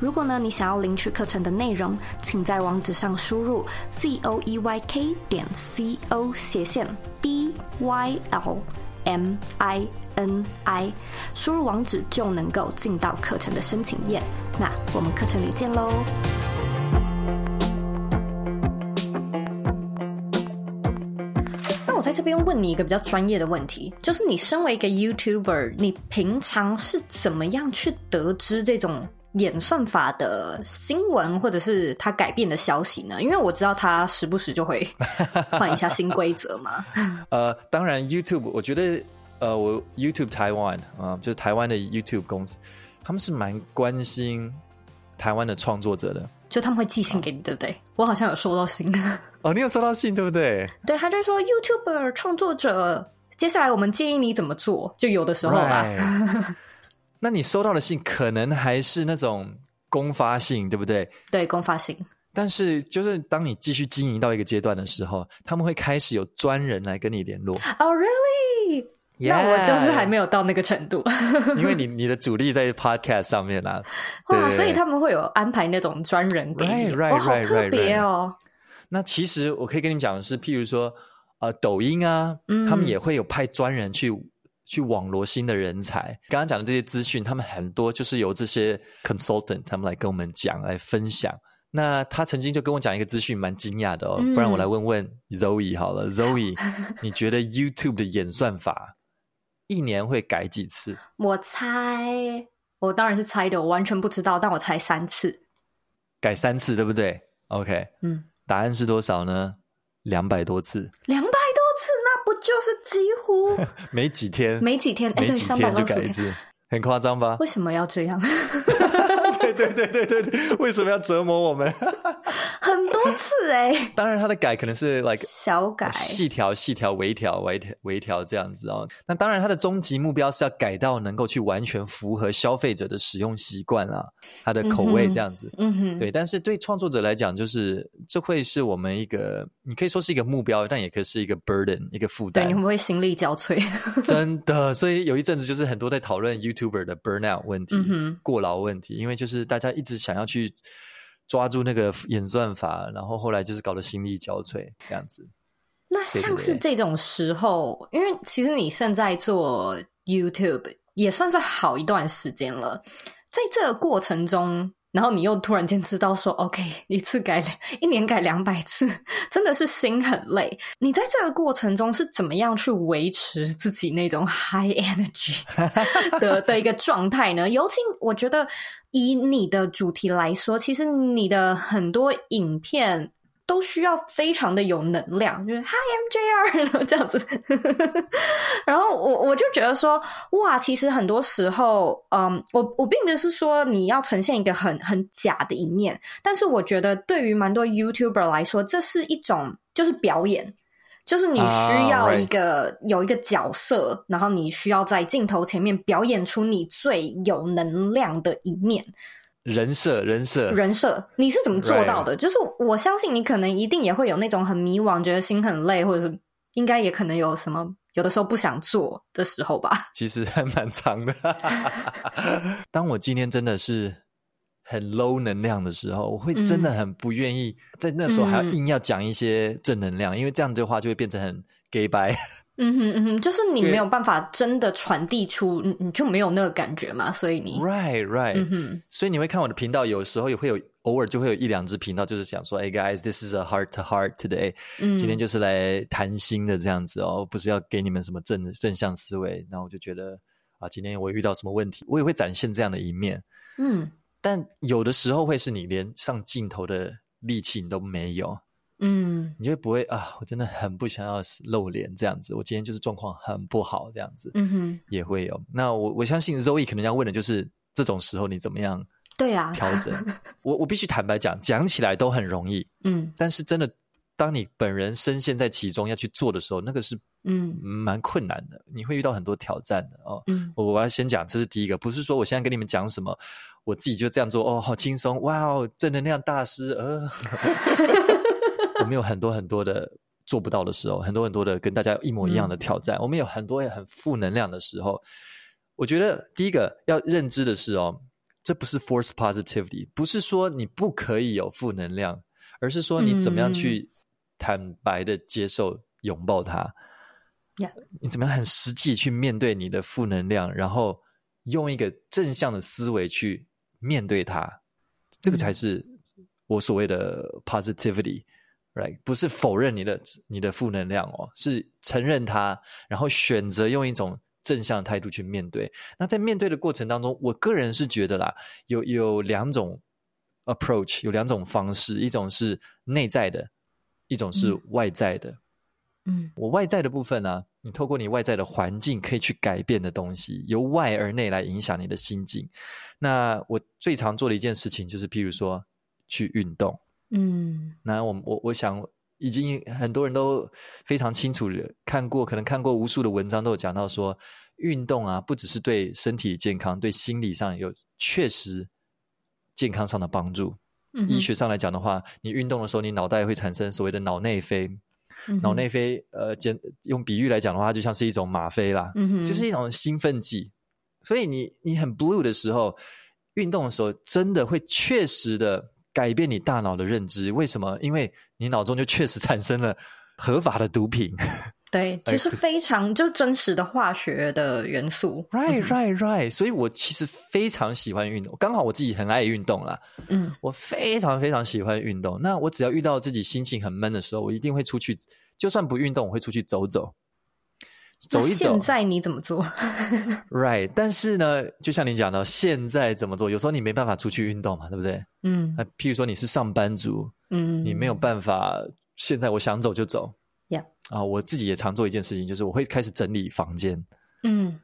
如果呢，你想要领取课程的内容，请在网址上输入 z o e y k 点 c o 斜线 b y l m i n i，输入网址就能够进到课程的申请页。那我们课程里见喽！那我在这边问你一个比较专业的问题，就是你身为一个 YouTuber，你平常是怎么样去得知这种？演算法的新闻，或者是它改变的消息呢？因为我知道它时不时就会 换一下新规则嘛。呃，当然，YouTube，我觉得，呃，我 YouTube 台湾啊，就是台湾的 YouTube 公司，他们是蛮关心台湾的创作者的。就他们会寄信给你，对不对？我好像有收到信。哦，你有收到信，对不对？对，他就说 YouTuber 创作者，接下来我们建议你怎么做，就有的时候吧。Right. 那你收到的信可能还是那种公发信，对不对？对，公发信。但是，就是当你继续经营到一个阶段的时候，他们会开始有专人来跟你联络。Oh, really? 那我就是还没有到那个程度，因为你你的主力在 Podcast 上面啊。哇，所以他们会有安排那种专人给你，right, right, 哇，好特别哦。那其实我可以跟你们讲的是，譬如说，呃，抖音啊，嗯，他们也会有派专人去。去网罗新的人才。刚刚讲的这些资讯，他们很多就是由这些 consultant 他们来跟我们讲、来分享。那他曾经就跟我讲一个资讯，蛮惊讶的哦。嗯、不然我来问问 Zoe 好了，Zoe，你觉得 YouTube 的演算法一年会改几次？我猜，我当然是猜的，我完全不知道，但我猜三次。改三次，对不对？OK，嗯，答案是多少呢？两百多次。两百。就是几乎 没几天，没几天，哎，对，三百多天，很夸张吧？为什么要这样？对对对对对对，为什么要折磨我们？很多次哎、欸，当然他的改可能是 like 小改、细调、细调、微调、微调、微调这样子哦。那当然，他的终极目标是要改到能够去完全符合消费者的使用习惯啊，他的口味这样子。嗯哼，嗯哼对。但是对创作者来讲，就是这会是我们一个，你可以说是一个目标，但也可以是一个 burden，一个负担。对，你会不会心力交瘁？真的，所以有一阵子就是很多在讨论 YouTuber 的 burnout 问题、过劳问题，因为就是大家一直想要去。抓住那个演算法，然后后来就是搞得心力交瘁这样子。那像是这种时候，因为其实你现在做 YouTube 也算是好一段时间了，在这个过程中。然后你又突然间知道说，OK，一次改，一年改两百次，真的是心很累。你在这个过程中是怎么样去维持自己那种 high energy 的的一个状态呢？尤其我觉得以你的主题来说，其实你的很多影片。都需要非常的有能量，就是 Hi I'm JR 这样子。然后我我就觉得说，哇，其实很多时候，嗯，我我并不是说你要呈现一个很很假的一面，但是我觉得对于蛮多 YouTuber 来说，这是一种就是表演，就是你需要一个、uh. 有一个角色，然后你需要在镜头前面表演出你最有能量的一面。人设，人设，人设，你是怎么做到的.就是我相信你可能一定也会有那种很迷惘，觉得心很累，或者是应该也可能有什么有的时候不想做的时候吧。其实还蛮长的。当我今天真的是很 low 能量的时候，我会真的很不愿意在那时候还要硬要讲一些正能量，嗯、因为这样的话就会变成很 gay bye。嗯哼嗯哼，就是你没有办法真的传递出，你你就没有那个感觉嘛，所以你 right right，嗯哼，所以你会看我的频道，有时候也会有偶尔就会有一两支频道，就是想说，哎，guys，this is a heart to heart today，嗯，今天就是来谈心的这样子哦，不是要给你们什么正正向思维。然后我就觉得啊，今天我遇到什么问题，我也会展现这样的一面，嗯，但有的时候会是你连上镜头的力气你都没有。嗯，你就不会啊？我真的很不想要露脸这样子。我今天就是状况很不好这样子。嗯哼，也会有。那我我相信 Zoe 可能要问的就是这种时候你怎么样？对啊，调整。我我必须坦白讲，讲起来都很容易。嗯，但是真的当你本人深陷在其中要去做的时候，那个是嗯蛮困难的，你会遇到很多挑战的哦。嗯，我我要先讲，这是第一个，不是说我现在跟你们讲什么，我自己就这样做哦，好轻松，哇哦，正能量大师，呃，我们有很多很多的做不到的时候，很多很多的跟大家一模一样的挑战，嗯、我们有很多很负能量的时候。我觉得第一个要认知的是哦，这不是 force positivity，不是说你不可以有负能量，而是说你怎么样去。坦白的接受、拥抱它，Yeah. 你怎么样很实际去面对你的负能量，然后用一个正向的思维去面对它，这个才是我所谓的不是否认你的你的负能量哦，是承认它，然后选择用一种正向态度去面对。那在面对的过程当中，我个人是觉得啦，有有两种 approach，有两种方式，一种是内在的。一种是外在的，嗯，我外在的部分呢、啊，你透过你外在的环境可以去改变的东西，由外而内来影响你的心境。那我最常做的一件事情就是，譬如说去运动，嗯，那我我我想，已经很多人都非常清楚的看过，可能看过无数的文章，都有讲到说，运动啊，不只是对身体健康，对心理上有确实健康上的帮助。医学上来讲的话，你运动的时候，你脑袋会产生所谓的脑内啡。嗯、脑内啡，呃，简用比喻来讲的话，就像是一种吗啡啦，嗯哼，就是一种兴奋剂。所以你你很 blue 的时候，运动的时候，真的会确实的改变你大脑的认知。为什么？因为你脑中就确实产生了合法的毒品。对，其实非常就真实的化学的元素。Right, right, right。所以我其实非常喜欢运动，刚好我自己很爱运动啦。嗯，我非常非常喜欢运动。那我只要遇到自己心情很闷的时候，我一定会出去，就算不运动，我会出去走走，走一走。现在你怎么做？Right，但是呢，就像你讲的，现在怎么做？有时候你没办法出去运动嘛，对不对？嗯。那譬如说你是上班族，嗯，你没有办法，现在我想走就走。Yeah. 啊，我自己也常做一件事情，就是我会开始整理房间。嗯，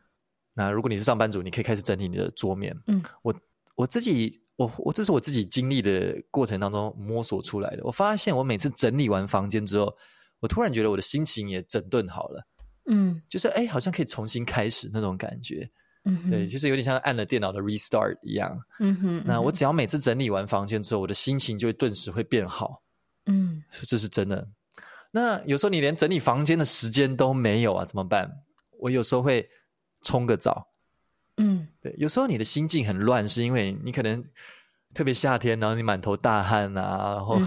那如果你是上班族，你可以开始整理你的桌面。嗯，我我自己，我我这是我自己经历的过程当中摸索出来的。我发现我每次整理完房间之后，我突然觉得我的心情也整顿好了。嗯，就是哎，好像可以重新开始那种感觉。嗯，对，就是有点像按了电脑的 restart 一样。嗯哼，那我只要每次整理完房间之后，我的心情就会顿时会变好。嗯，这是真的。那有时候你连整理房间的时间都没有啊，怎么办？我有时候会冲个澡，嗯，对。有时候你的心境很乱，是因为你可能特别夏天，然后你满头大汗啊，然后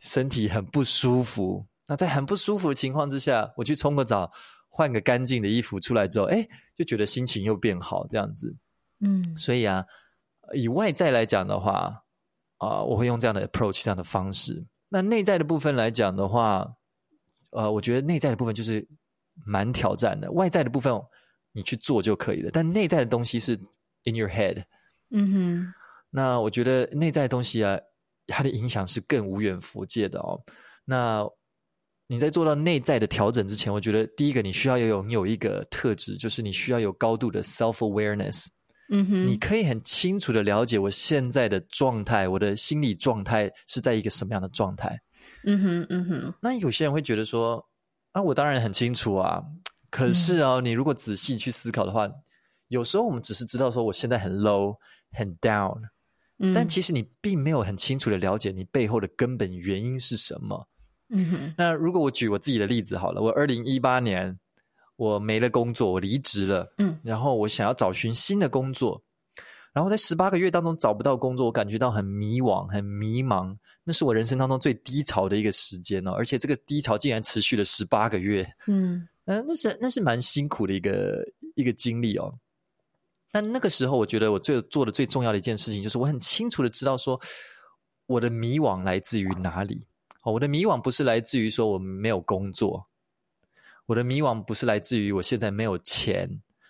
身体很不舒服。嗯、那在很不舒服的情况之下，我去冲个澡，换个干净的衣服出来之后，哎，就觉得心情又变好，这样子。嗯，所以啊，以外在来讲的话，啊、呃，我会用这样的 approach，这样的方式。那内在的部分来讲的话，呃，我觉得内在的部分就是蛮挑战的，外在的部分你去做就可以了，但内在的东西是 in your head。嗯哼，那我觉得内在的东西啊，它的影响是更无远弗届的哦。那你在做到内在的调整之前，我觉得第一个你需要要拥有一个特质，就是你需要有高度的 self awareness。嗯哼，你可以很清楚的了解我现在的状态，我的心理状态是在一个什么样的状态。嗯哼，嗯哼。那有些人会觉得说，啊，我当然很清楚啊。可是哦，嗯、你如果仔细去思考的话，有时候我们只是知道说我现在很 low、很 down，嗯，但其实你并没有很清楚的了解你背后的根本原因是什么。嗯哼。那如果我举我自己的例子好了，我二零一八年我没了工作，我离职了，嗯，然后我想要找寻新的工作。然后在十八个月当中找不到工作，我感觉到很迷惘、很迷茫。那是我人生当中最低潮的一个时间哦，而且这个低潮竟然持续了十八个月。嗯，呃，那是那是蛮辛苦的一个一个经历哦。但那个时候，我觉得我最做的最重要的一件事情，就是我很清楚的知道说，我的迷惘来自于哪里。哦，我的迷惘不是来自于说我没有工作，我的迷惘不是来自于我现在没有钱，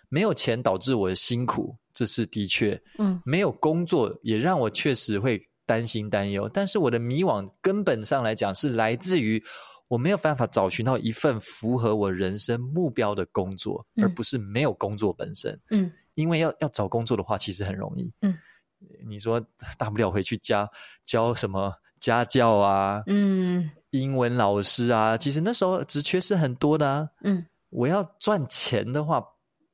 没有钱导致我的辛苦。这是的确，嗯，没有工作也让我确实会担心担忧。但是我的迷惘根本上来讲是来自于我没有办法找寻到一份符合我人生目标的工作，嗯，而不是没有工作本身。嗯，因为要要找工作的话，其实很容易。嗯，你说大不了回去家教什么家教啊，嗯，英文老师啊，其实那时候职缺是很多的啊。嗯，我要赚钱的话，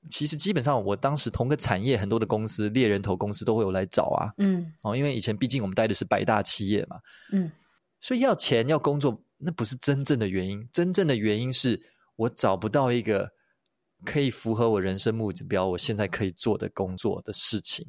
其实基本上我当时同个产业很多的公司，猎人头公司都会有来找啊。嗯，哦，因为以前毕竟我们待的是百大企业嘛。嗯，所以要钱要工作，那不是真正的原因，真正的原因是我找不到一个可以符合我人生目标，我现在可以做的工作的事情。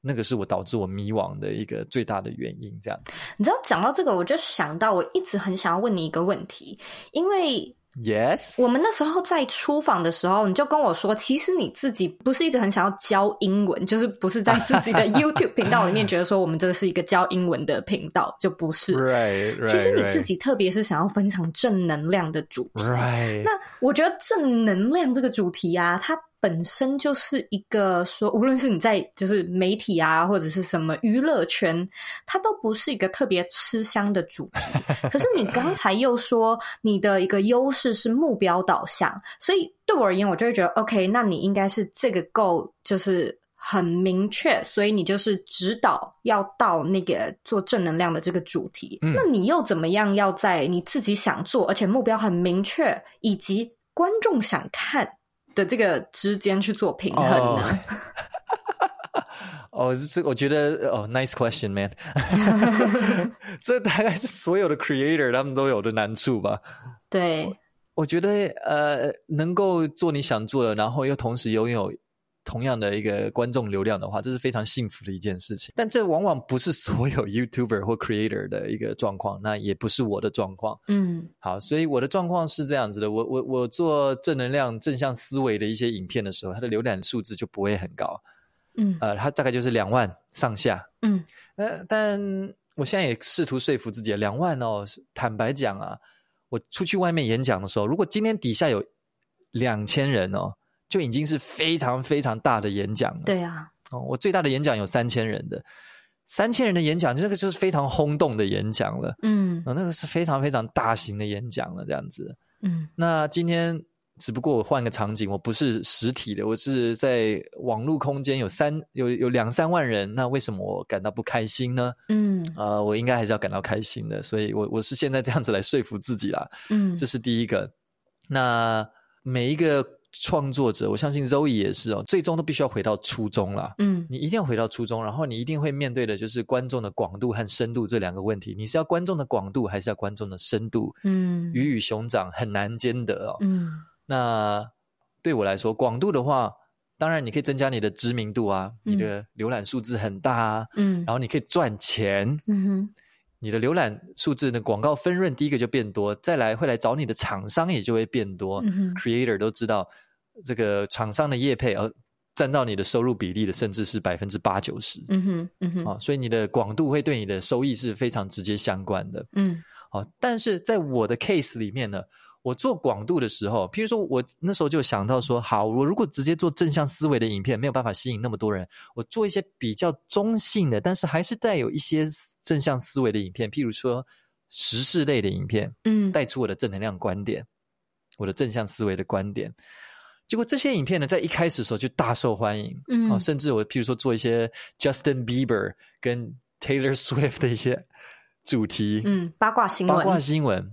那个是我导致我迷惘的一个最大的原因，这样。你知道讲到这个，我就想到我一直很想要问你一个问题，因为。Yes，我们那时候在出访的时候，你就跟我说，其实你自己不是一直很想要教英文，就是不是在自己的 YouTube 频道里面觉得说我们这是一个教英文的频道，就不是。Right, right, 其实你自己特别是想要分享正能量的主题。Right. 那我觉得正能量这个主题啊，它。本身就是一个说，无论是你在就是媒体啊，或者是什么娱乐圈，它都不是一个特别吃香的主题。可是你刚才又说你的一个优势是目标导向，所以对我而言，我就会觉得 OK，那你应该是这个够就是很明确，所以你就是指导要到那个做正能量的这个主题。嗯。那你又怎么样要在你自己想做，而且目标很明确，以及观众想看的这个之间去做平衡呢？哦，这我觉得哦，nice question, man。这大概是所有的 creator 他们都有的难处吧？对，我，我觉得呃，能够做你想做的，然后又同时拥有。同样的一个观众流量的话，这是非常幸福的一件事情。但这往往不是所有 YouTuber 或 Creator 的一个状况，那也不是我的状况。嗯，好，所以我的状况是这样子的：我我我做正能量、正向思维的一些影片的时候，它的浏览数字就不会很高。嗯，呃，它大概就是两万上下。嗯，呃，但我现在也试图说服自己，两万哦，坦白讲啊，我出去外面演讲的时候，如果今天底下有两千人哦。就已经是非常非常大的演讲了。对啊，哦，我最大的演讲有三千人的，三千人的演讲，那个就是非常轰动的演讲了。嗯，那个是非常非常大型的演讲了，这样子。嗯，那今天只不过我换个场景，我不是实体的，我是在网络空间有三有有两三万人，那为什么我感到不开心呢？嗯，呃，我应该还是要感到开心的，所以我我是现在这样子来说服自己啦。嗯，这是第一个。那每一个。创作者，我相信 Zoe 也是哦，最终都必须要回到初衷啦。嗯，你一定要回到初衷，然后你一定会面对的就是观众的广度和深度这两个问题。你是要观众的广度，还是要观众的深度？嗯，鱼与熊掌很难兼得哦。嗯，那对我来说，广度的话，当然你可以增加你的知名度啊，嗯、你的浏览数字很大啊。嗯，然后你可以赚钱。嗯哼。你的浏览数字的广告分润，第一个就变多，再来会来找你的厂商也就会变多。嗯、哼 Creator 都知道，这个厂商的业配而占到你的收入比例的，甚至是百分之八九十。嗯哼，嗯哼，啊，所以你的广度会对你的收益是非常直接相关的。嗯，好，但是在我的 case 里面呢。我做广度的时候，譬如说，我那时候就想到说，好，我如果直接做正向思维的影片，没有办法吸引那么多人，我做一些比较中性的，但是还是带有一些正向思维的影片，譬如说时事类的影片，嗯，带出我的正能量观点，我的正向思维的观点。结果这些影片呢，在一开始的时候就大受欢迎，嗯，啊，甚至我譬如说做一些 Justin Bieber 跟 Taylor Swift 的一些主题，嗯，八卦新闻，八卦新闻。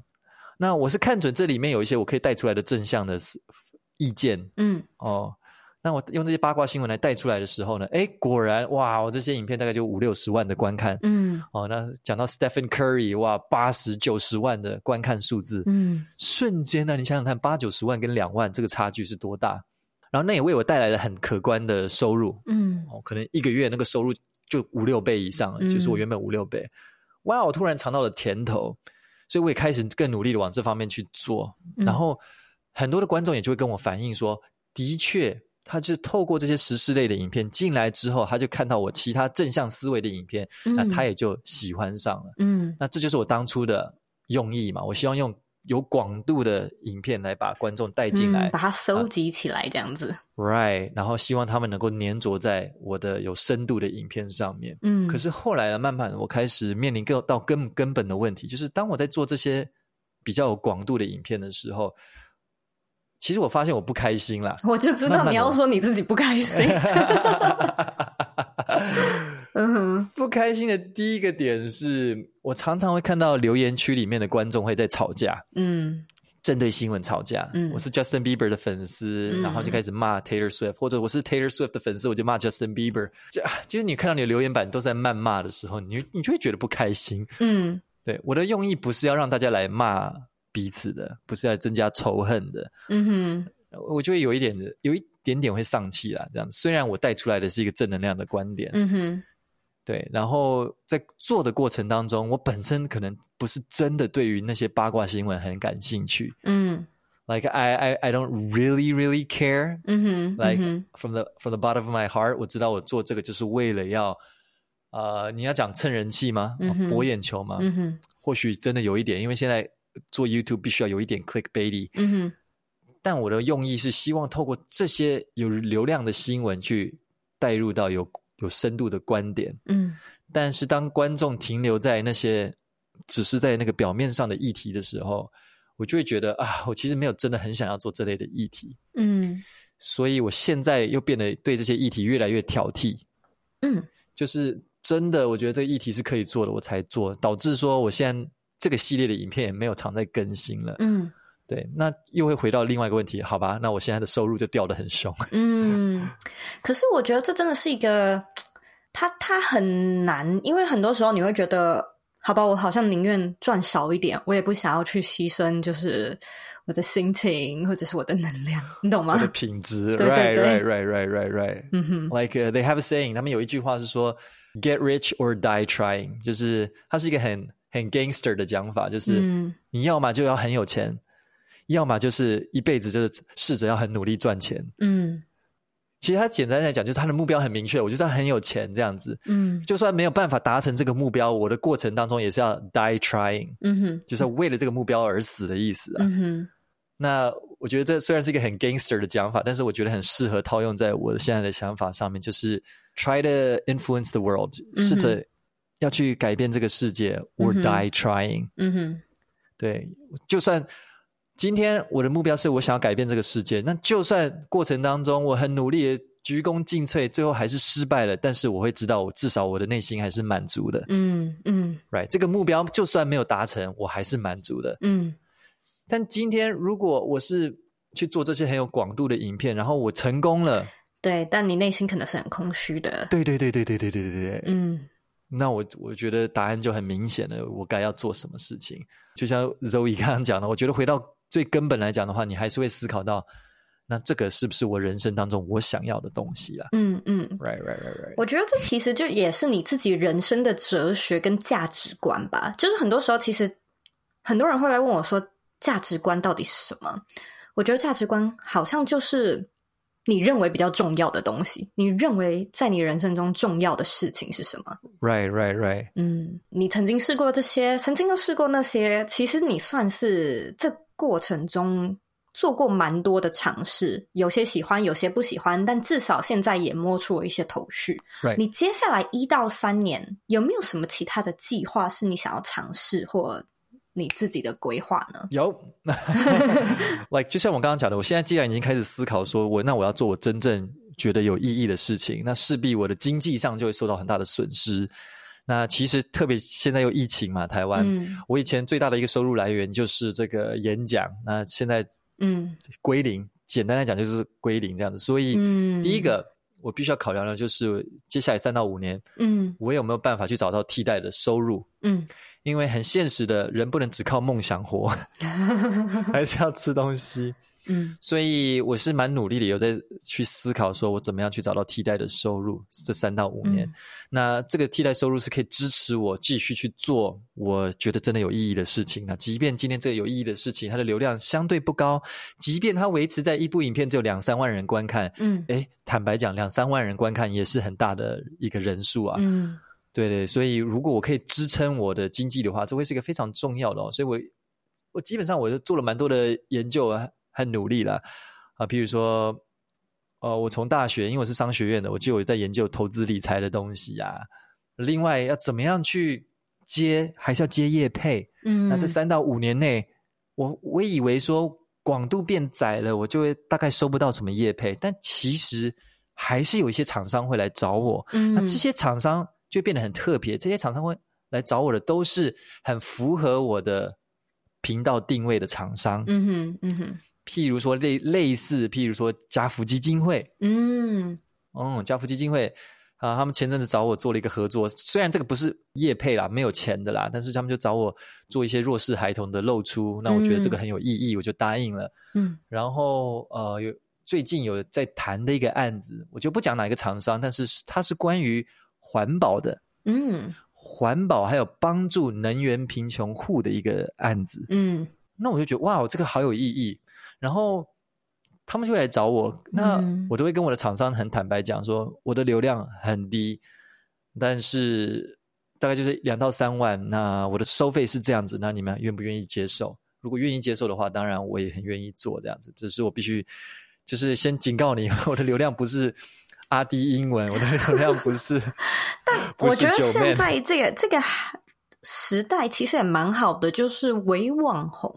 那我是看准这里面有一些我可以带出来的正向的意见，嗯，哦，那我用这些八卦新闻来带出来的时候呢，诶，果然哇，我这些影片大概就五六十万的观看，嗯，哦，那讲到 Stephen Curry，哇，八十九十万的观看数字，嗯，瞬间呢，你想想看，八九十万跟两万这个差距是多大？然后那也为我带来了很可观的收入，嗯，哦，可能一个月那个收入就五六倍以上，嗯，就是我原本五六倍，哇，我突然尝到了甜头。所以我也开始更努力的往这方面去做，嗯、然后很多的观众也就会跟我反映说，的确，他就透过这些时事类的影片进来之后，他就看到我其他正向思维的影片，嗯、那他也就喜欢上了。嗯，那这就是我当初的用意嘛，我希望用。有广度的影片来把观众带进来，嗯，把它收集起来，这样子。啊，right，然后希望他们能够粘着在我的有深度的影片上面。嗯，可是后来呢，慢慢我开始面临更到根根本的问题，就是当我在做这些比较有广度的影片的时候，其实我发现我不开心啦。我就知道你要说你自己不开心。嗯哼，不开心的第一个点是我常常会看到留言区里面的观众会在吵架，嗯，针对新闻吵架。嗯，我是 Justin Bieber 的粉丝，嗯、然后就开始骂 Taylor Swift，或者我是 Taylor Swift 的粉丝，我就骂 Justin Bieber。就就是你看到你的留言板都在谩骂的时候，你你就会觉得不开心。嗯，对，我的用意不是要让大家来骂彼此的，不是来增加仇恨的。嗯哼，我就会有一点的，有一点点会丧气啦。这样，虽然我带出来的是一个正能量的观点。嗯哼。对，然后在做的过程当中，我本身可能不是真的对于那些八卦新闻很感兴趣。嗯，like I I I don't really really care。嗯哼，like from the from the bottom of my heart，我知道我做这个就是为了要，呃，你要讲蹭人气吗？嗯，博眼球吗？嗯哼，或许真的有一点，因为现在做 YouTube 必须要有一点 clickbaity。嗯哼，但我的用意是希望透过这些有流量的新闻去带入到有。有深度的观点，嗯，但是当观众停留在那些只是在那个表面上的议题的时候，我就会觉得啊，我其实没有真的很想要做这类的议题，嗯，所以我现在又变得对这些议题越来越挑剔，嗯，就是真的，我觉得这个议题是可以做的，我才做，导致说我现在这个系列的影片也没有常在更新了，嗯。对，那又会回到另外一个问题，好吧？那我现在的收入就掉得很凶。嗯，可是我觉得这真的是一个，它它很难，因为很多时候你会觉得，好吧，我好像宁愿赚少一点，我也不想要去牺牲，就是我的心情或者是我的能量，你懂吗？我的品质，right right right right right right。嗯哼，like、uh, they have a saying，他们有一句话是说，get rich or die trying，就是它是一个很很 gangster 的讲法，就是、嗯、你要么就要很有钱。要么就是一辈子就是试着要很努力赚钱，嗯，其实他简单来讲就是他的目标很明确，我就是要很有钱这样子，嗯，就算没有办法达成这个目标，我的过程当中也是要 die trying，嗯哼，就是要为了这个目标而死的意思啊，嗯哼，那我觉得这虽然是一个很 gangster 的讲法，但是我觉得很适合套用在我现在的想法上面，就是 try to influence the world，试着要去改变这个世界，嗯，or die trying，嗯哼，对，就算。今天我的目标是我想要改变这个世界，那就算过程当中我很努力的鞠躬尽瘁，最后还是失败了，但是我会知道，我至少我的内心还是满足的。嗯嗯，right，这个目标就算没有达成，我还是满足的。嗯，但今天如果我是去做这些很有广度的影片，然后我成功了，对，但你内心可能是很空虚的。对对对对对对对对对，嗯，那我我觉得答案就很明显了，我该要做什么事情？就像 Zoe 刚刚讲的，我觉得回到。最根本来讲的话，你还是会思考到，那这个是不是我人生当中我想要的东西啊？嗯嗯，right right right right。我觉得这其实就也是你自己人生的哲学跟价值观吧。就是很多时候，其实很多人会来问我说，价值观到底是什么？我觉得价值观好像就是你认为比较重要的东西。你认为在你人生中重要的事情是什么？Right right right。嗯，你曾经试过这些，曾经都试过那些，其实你算是这。过程中做过蛮多的尝试，有些喜欢，有些不喜欢，但至少现在也摸出了一些头绪。Right. 你接下来一到三年有没有什么其他的计划是你想要尝试或你自己的规划呢？有，like 就像我刚刚讲的，我现在既然已经开始思考说，我那我要做我真正觉得有意义的事情，那势必我的经济上就会受到很大的损失。那其实特别现在又疫情嘛，台湾，嗯、我以前最大的一个收入来源就是这个演讲，那现在嗯归零，简单来讲就是归零这样子。所以、嗯、第一个我必须要考量的就是接下来三到五年，嗯，我有没有办法去找到替代的收入？嗯，因为很现实的人不能只靠梦想活，还是要吃东西。嗯，所以我是蛮努力的，有在去思考，说我怎么样去找到替代的收入，这三到五年，嗯、那这个替代收入是可以支持我继续去做我觉得真的有意义的事情啊。即便今天这个有意义的事情，它的流量相对不高，即便它维持在一部影片只有两三万人观看，嗯，诶，坦白讲，两三万人观看也是很大的一个人数啊。嗯，对对，所以如果我可以支撑我的经济的话，这会是一个非常重要的哦。所以我我基本上我就做了蛮多的研究啊。很努力了啊，譬如说，呃，我从大学，因为我是商学院的，我就有在研究投资理财的东西呀、啊。另外，要怎么样去接，还是要接业配？嗯，那这三到五年内，我我以为说广度变窄了，我就会大概收不到什么业配，但其实还是有一些厂商会来找我。嗯，那这些厂商就变得很特别。这些厂商会来找我的，都是很符合我的频道定位的厂商。嗯哼，嗯哼。譬如说类类似，譬如说家福基金会。嗯，嗯，家福基金会。啊，他们前阵子找我做了一个合作，虽然这个不是业配啦，没有钱的啦，但是他们就找我做一些弱势孩童的露出，那我觉得这个很有意义，嗯、我就答应了。嗯，然后呃，有最近有在谈的一个案子，我就不讲哪一个厂商，但是它是关于环保的，嗯，环保还有帮助能源贫穷户的一个案子，嗯，那我就觉得哇，这个好有意义，然后。他们就会来找我，那我都会跟我的厂商很坦白讲说，我的流量很低，但是大概就是两到三万，那我的收费是这样子，那你们愿不愿意接受？如果愿意接受的话，当然我也很愿意做这样子。只是我必须就是先警告你，我的流量不是阿迪英文，我的流量不是。但我觉得现在这个这个时代其实也蛮好的，就是伪网红。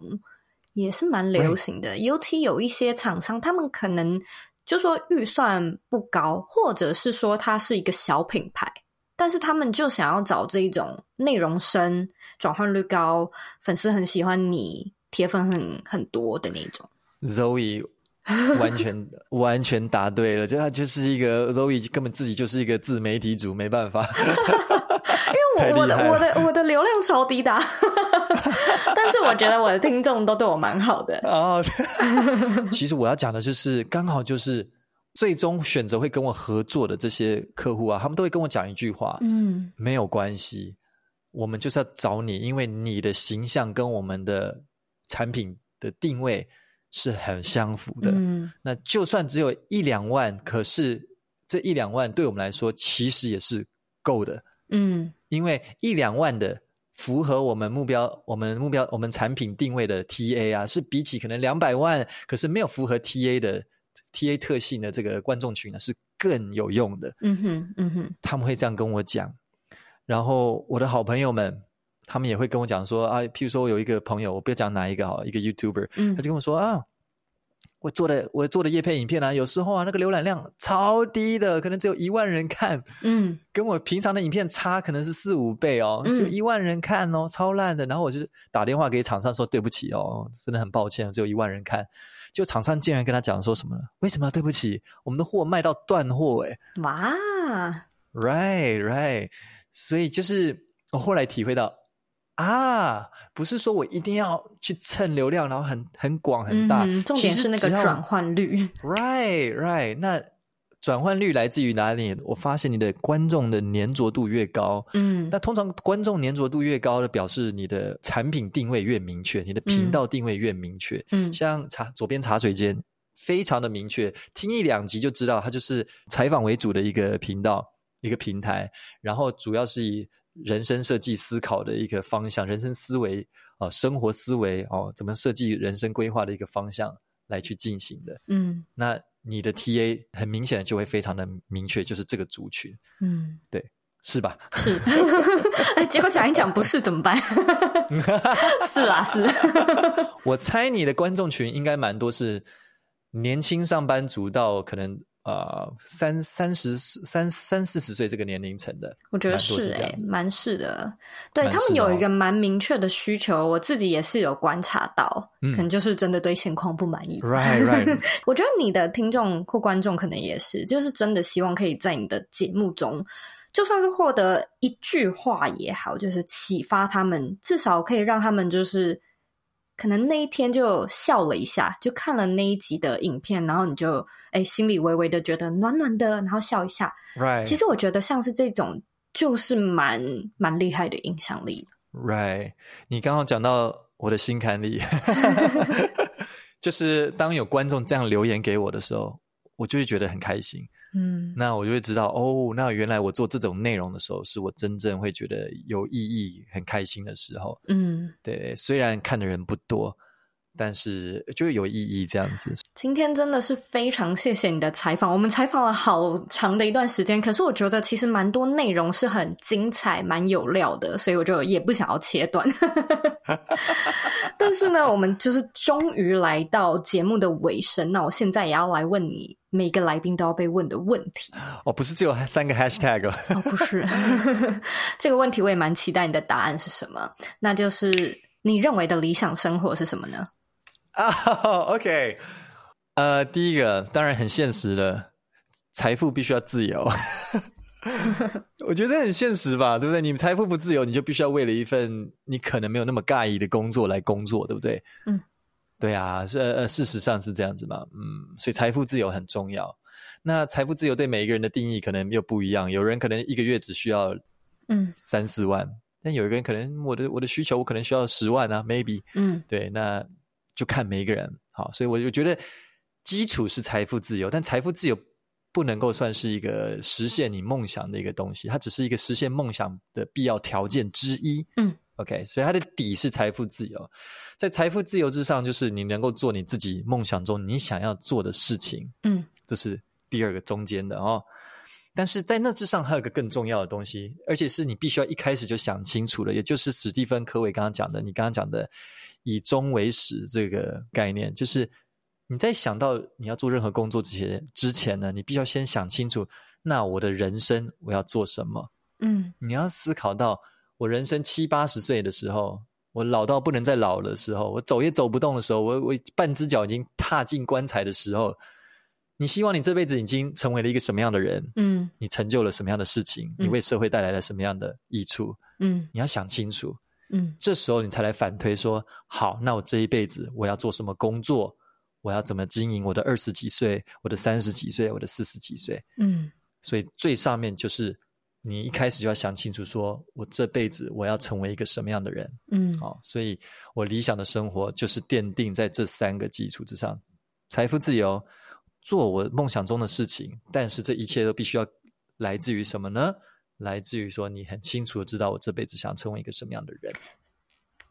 也是蛮流行的，尤其有一些厂商，他们可能就说预算不高，或者是说它是一个小品牌，但是他们就想要找这种内容深、转换率高、粉丝很喜欢你、铁粉很很多的那种。Zoe 完全 完全答对了，就他就是一个 Zoe 根本自己就是一个自媒体主，没办法。因为我我的我的我的流量超低的，但是我觉得我的听众都对我蛮好的。哦，其实我要讲的就是，刚好就是最终选择会跟我合作的这些客户啊，他们都会跟我讲一句话，嗯，没有关系，我们就是要找你，因为你的形象跟我们的产品的定位是很相符的。嗯，那就算只有一两万，可是这一两万对我们来说其实也是够的。嗯，因为一两万的符合我们目标、我们目标、我们产品定位的 TA 啊，是比起可能两百万，可是没有符合 TA 的 TA 特性的这个观众群呢，是更有用的。嗯哼，嗯哼，他们会这样跟我讲。然后我的好朋友们，他们也会跟我讲说啊，譬如说我有一个朋友，我不要讲哪一个哈，一个 YouTuber，嗯，他就跟我说啊。我做的我做的叶片影片啊，有时候啊，那个浏览量超低的，可能只有一万人看，嗯，跟我平常的影片差可能是四五倍哦，只有一万人看哦，超烂的。然后我就打电话给厂商说对不起哦，真的很抱歉，只有一万人看。就厂商竟然跟他讲说什么？为什么要对不起？我们的货卖到断货哎！哇，right right，所以就是我后来体会到。啊，不是说我一定要去蹭流量，然后很很广很大，嗯，重点是那个转换率。Right, right。那转换率来自于哪里？我发现你的观众的粘着度越高，嗯，那通常观众粘着度越高的，表示你的产品定位越明确，你的频道定位越明确。嗯，像茶左边茶水间，非常的明确，听一两集就知道，它就是采访为主的一个频道，一个平台，然后主要是以。人生设计思考的一个方向，人生思维啊、呃，生活思维哦，怎么设计人生规划的一个方向来去进行的。嗯，那你的 TA 很明显的就会非常的明确，就是这个族群。嗯，对，是吧？是。哎，结果讲一讲不是怎么办？是啦，是。我猜你的观众群应该蛮多，是年轻上班族到可能。呃，三三十三三四十岁这个年龄层的，我觉得是哎、欸，蛮是的。对，他们有一个蛮明确的需求，我自己也是有观察到，嗯、可能就是真的对现况不满意。Right, right。我觉得你的听众或观众可能也是，就是真的希望可以在你的节目中，就算是获得一句话也好，就是启发他们，至少可以让他们就是。可能那一天就笑了一下，就看了那一集的影片，然后你就哎心里微微的觉得暖暖的，然后笑一下。Right. 其实我觉得像是这种就是蛮蛮厉害的影响力。Right，你刚刚讲到我的心坎里，就是当有观众这样留言给我的时候，我就会觉得很开心。嗯，那我就会知道哦，那原来我做这种内容的时候，是我真正会觉得有意义、很开心的时候。嗯，对，虽然看的人不多，但是就有意义这样子。今天真的是非常谢谢你的采访，我们采访了好长的一段时间，可是我觉得其实蛮多内容是很精彩、蛮有料的，所以我就也不想要切断。但是呢，我们就是终于来到节目的尾声，那我现在也要来问你每个来宾都要被问的问题。哦，不是只有三个 hashtag 哦，不是，这个问题我也蛮期待你的答案是什么，那就是你认为的理想生活是什么呢？啊、oh，OK，呃，第一个当然很现实的，财富必须要自由。我觉得很现实吧，对不对？你财富不自由，你就必须要为了一份你可能没有那么尬意的工作来工作，对不对？嗯，对啊，是呃，事实上是这样子嘛，嗯，所以财富自由很重要。那财富自由对每一个人的定义可能又不一样，有人可能一个月只需要嗯三四万，嗯、但有一个人可能我的我的需求我可能需要十万啊，maybe，嗯，对，那。就看每一个人，好，所以我就觉得基础是财富自由，但财富自由不能够算是一个实现你梦想的一个东西，它只是一个实现梦想的必要条件之一。嗯，OK，所以它的底是财富自由，在财富自由之上，就是你能够做你自己梦想中你想要做的事情。嗯，这是第二个中间的哦。但是在那之上还有一个更重要的东西，而且是你必须要一开始就想清楚的，也就是史蒂芬·科维刚刚讲的，你刚刚讲的。以终为始这个概念，就是你在想到你要做任何工作之前之前呢，你必须要先想清楚，那我的人生我要做什么？嗯，你要思考到我人生七八十岁的时候，我老到不能再老的时候，我走也走不动的时候，我我半只脚已经踏进棺材的时候，你希望你这辈子已经成为了一个什么样的人？嗯，你成就了什么样的事情？你为社会带来了什么样的益处？嗯，你要想清楚。嗯，这时候你才来反推说，好，那我这一辈子我要做什么工作？我要怎么经营我的二十几岁、我的三十几岁、我的四十几岁？嗯，所以最上面就是你一开始就要想清楚，说我这辈子我要成为一个什么样的人？嗯，好，所以我理想的生活就是奠定在这三个基础之上：财富自由，做我梦想中的事情。但是这一切都必须要来自于什么呢？来自于说，你很清楚的知道我这辈子想成为一个什么样的人。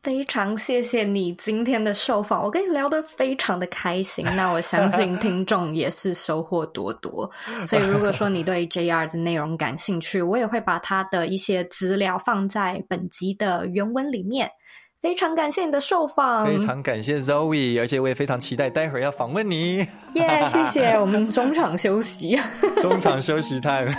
非常谢谢你今天的受访，我跟你聊得非常的开心。那我相信听众也是收获多多。所以如果说你对 JR 的内容感兴趣，我也会把他的一些资料放在本集的原文里面。非常感谢你的受访，非常感谢 Zoe，而且我也非常期待待会儿要访问你。耶，谢谢。我们中场休息，中场休息 time。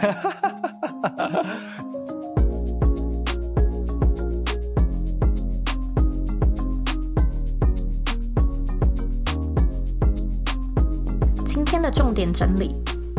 今天的重点整理。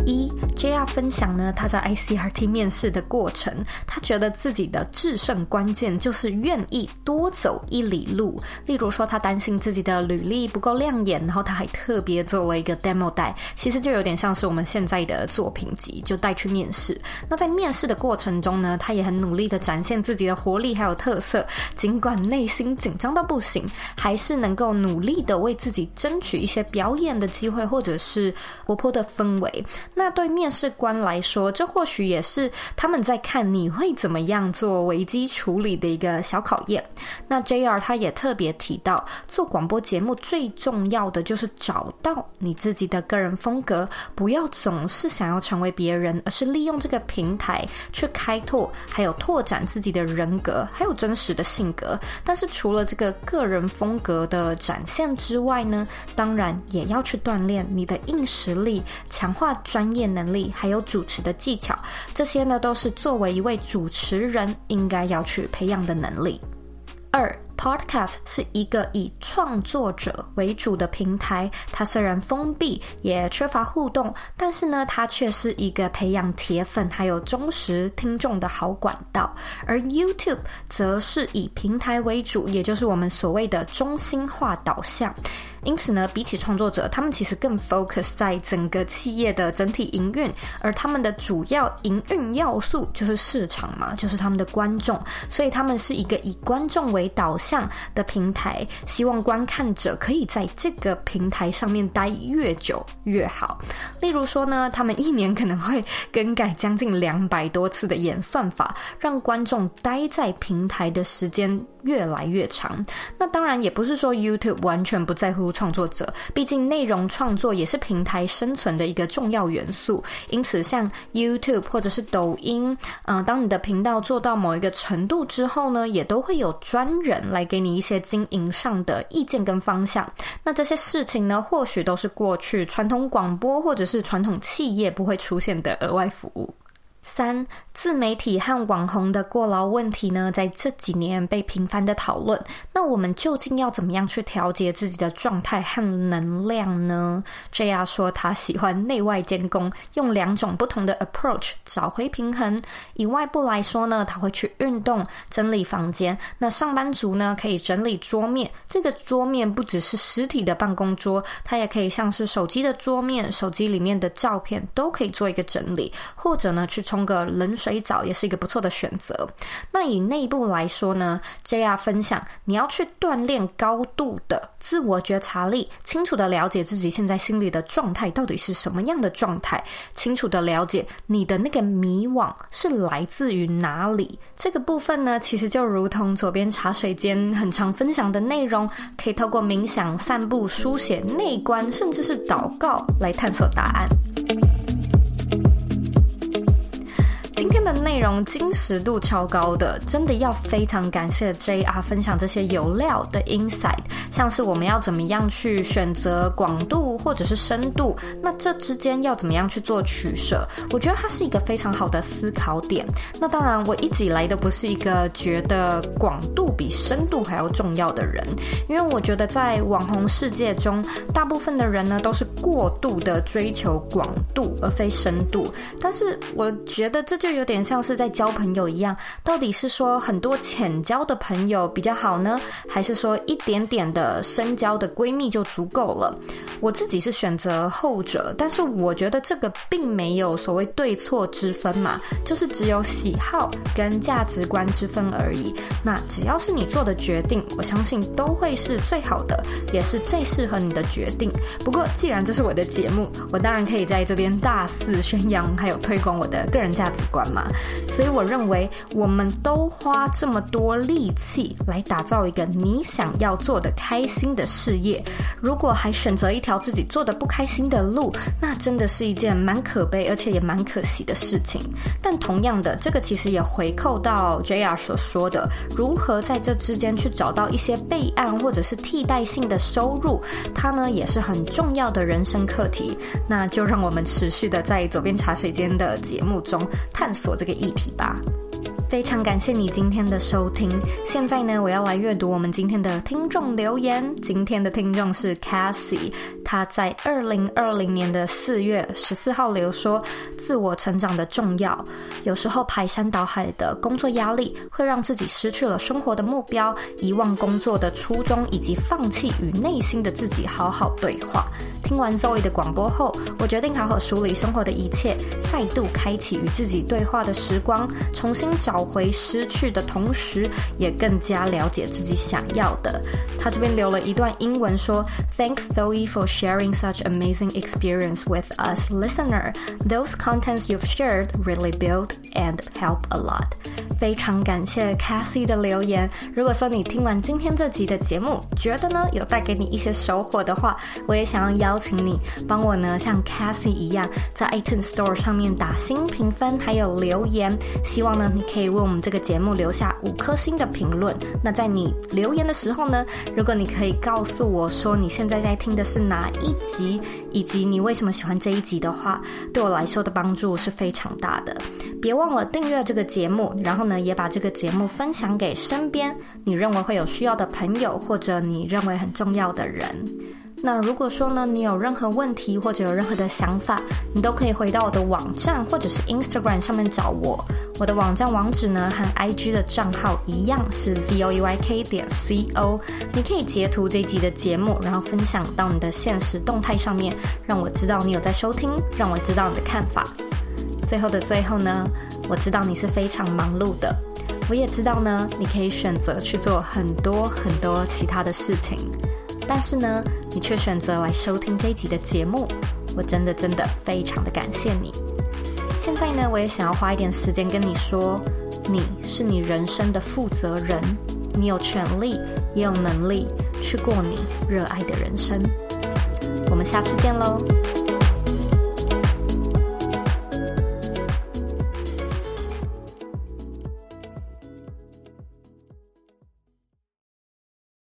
一 JR 分享呢，他在 ICRT 面试的过程，他觉得自己的制胜关键就是愿意多走一里路。例如说，他担心自己的履历不够亮眼，然后他还特别做了一个 demo 带，其实就有点像是我们现在的作品集，就带去面试。那在面试的过程中呢，他也很努力的展现自己的活力还有特色，尽管内心紧张到不行，还是能够努力的为自己争取一些表演的机会，或者是活泼的氛围。那对面试官来说，这或许也是他们在看你会怎么样做危机处理的一个小考验。那 JR 他也特别提到，做广播节目最重要的就是找到你自己的个人风格，不要总是想要成为别人，而是利用这个平台去开拓，还有拓展自己的人格，还有真实的性格。但是除了这个个人风格的展现之外呢，当然也要去锻炼你的硬实力，强化。专业能力还有主持的技巧，这些呢都是作为一位主持人应该要去培养的能力。二 Podcast 是一个以创作者为主的平台，它虽然封闭，也缺乏互动，但是呢，它却是一个培养铁粉还有忠实听众的好管道。而 YouTube 则是以平台为主，也就是我们所谓的中心化导向。因此呢，比起创作者，他们其实更 focus 在整个企业的整体营运，而他们的主要营运要素就是市场嘛，就是他们的观众，所以他们是一个以观众为导向。的平台，希望观看者可以在这个平台上面待越久越好。例如说呢，他们一年可能会更改将近两百多次的演算法，让观众待在平台的时间越来越长。那当然也不是说 YouTube 完全不在乎创作者，毕竟内容创作也是平台生存的一个重要元素。因此，像 YouTube 或者是抖音，嗯、当你的频道做到某一个程度之后呢，也都会有专人来给你一些经营上的意见跟方向。那这些事情呢，或许都是过去传统广播或者是传统企业不会出现的额外服务。三、自媒体和网红的过劳问题呢，在这几年被频繁的讨论。那我们究竟要怎么样去调节自己的状态和能量呢？JR 说他喜欢内外兼攻，用两种不同的 approach 找回平衡。以外部来说呢，他会去运动、整理房间。那上班族呢，可以整理桌面。这个桌面不只是实体的办公桌，它也可以像是手机的桌面，手机里面的照片都可以做一个整理，或者呢去。冲个冷水澡也是一个不错的选择。那以内部来说呢，JR 分享，你要去锻炼高度的自我觉察力，清楚的了解自己现在心里的状态到底是什么样的状态，清楚的了解你的那个迷惘是来自于哪里。这个部分呢，其实就如同左边茶水间很常分享的内容，可以透过冥想、散步、书写、内观，甚至是祷告来探索答案。的内容真实度超高的，真的要非常感谢 JR 分享这些有料的 insight，像是我们要怎么样去选择广度或者是深度，那这之间要怎么样去做取舍？我觉得它是一个非常好的思考点。那当然，我一直以来都不是一个觉得广度比深度还要重要的人，因为我觉得在网红世界中，大部分的人呢都是过度的追求广度而非深度，但是我觉得这。就有点像是在交朋友一样，到底是说很多浅交的朋友比较好呢，还是说一点点的深交的闺蜜就足够了？我自己是选择后者，但是我觉得这个并没有所谓对错之分嘛，就是只有喜好跟价值观之分而已。那只要是你做的决定，我相信都会是最好的，也是最适合你的决定。不过既然这是我的节目，我当然可以在这边大肆宣扬，还有推广我的个人价值观。嘛，所以我认为我们都花这么多力气来打造一个你想要做的开心的事业，如果还选择一条自己做的不开心的路，那真的是一件蛮可悲，而且也蛮可惜的事情。但同样的，这个其实也回扣到 JR 所说的，如何在这之间去找到一些备案或者是替代性的收入，它呢也是很重要的人生课题。那就让我们持续的在左边茶水间的节目中探。探索这个议题吧。非常感谢你今天的收听。现在呢，我要来阅读我们今天的听众留言。今天的听众是 Cassie，他在二零二零年的四月十四号留说：“自我成长的重要，有时候排山倒海的工作压力会让自己失去了生活的目标，遗忘工作的初衷，以及放弃与内心的自己好好对话。”听完 Zoe 的广播后，我决定好好梳理生活的一切，再度开启与自己对话的时光，重新找。回失去的同时，也更加了解自己想要的。他这边留了一段英文说：“Thanks Zoe for sharing such amazing experience with us, listener. Those contents you've shared really build and help a lot.” 非常感谢 Cassie 的留言。如果说你听完今天这集的节目，觉得呢有带给你一些收获的话，我也想要邀请你帮我呢像 Cassie 一样，在 iTunes Store 上面打新评分，还有留言。希望呢你可以。为我们这个节目留下五颗星的评论。那在你留言的时候呢，如果你可以告诉我说你现在在听的是哪一集，以及你为什么喜欢这一集的话，对我来说的帮助是非常大的。别忘了订阅这个节目，然后呢，也把这个节目分享给身边你认为会有需要的朋友，或者你认为很重要的人。那如果说呢，你有任何问题或者有任何的想法，你都可以回到我的网站或者是 Instagram 上面找我。我的网站网址呢和 IG 的账号一样是 zoeyk 点 co。你可以截图这集的节目，然后分享到你的现实动态上面，让我知道你有在收听，让我知道你的看法。最后的最后呢，我知道你是非常忙碌的。我也知道呢，你可以选择去做很多很多其他的事情，但是呢，你却选择来收听这一集的节目，我真的真的非常的感谢你。现在呢，我也想要花一点时间跟你说，你是你人生的负责人，你有权利也有能力去过你热爱的人生。我们下次见喽。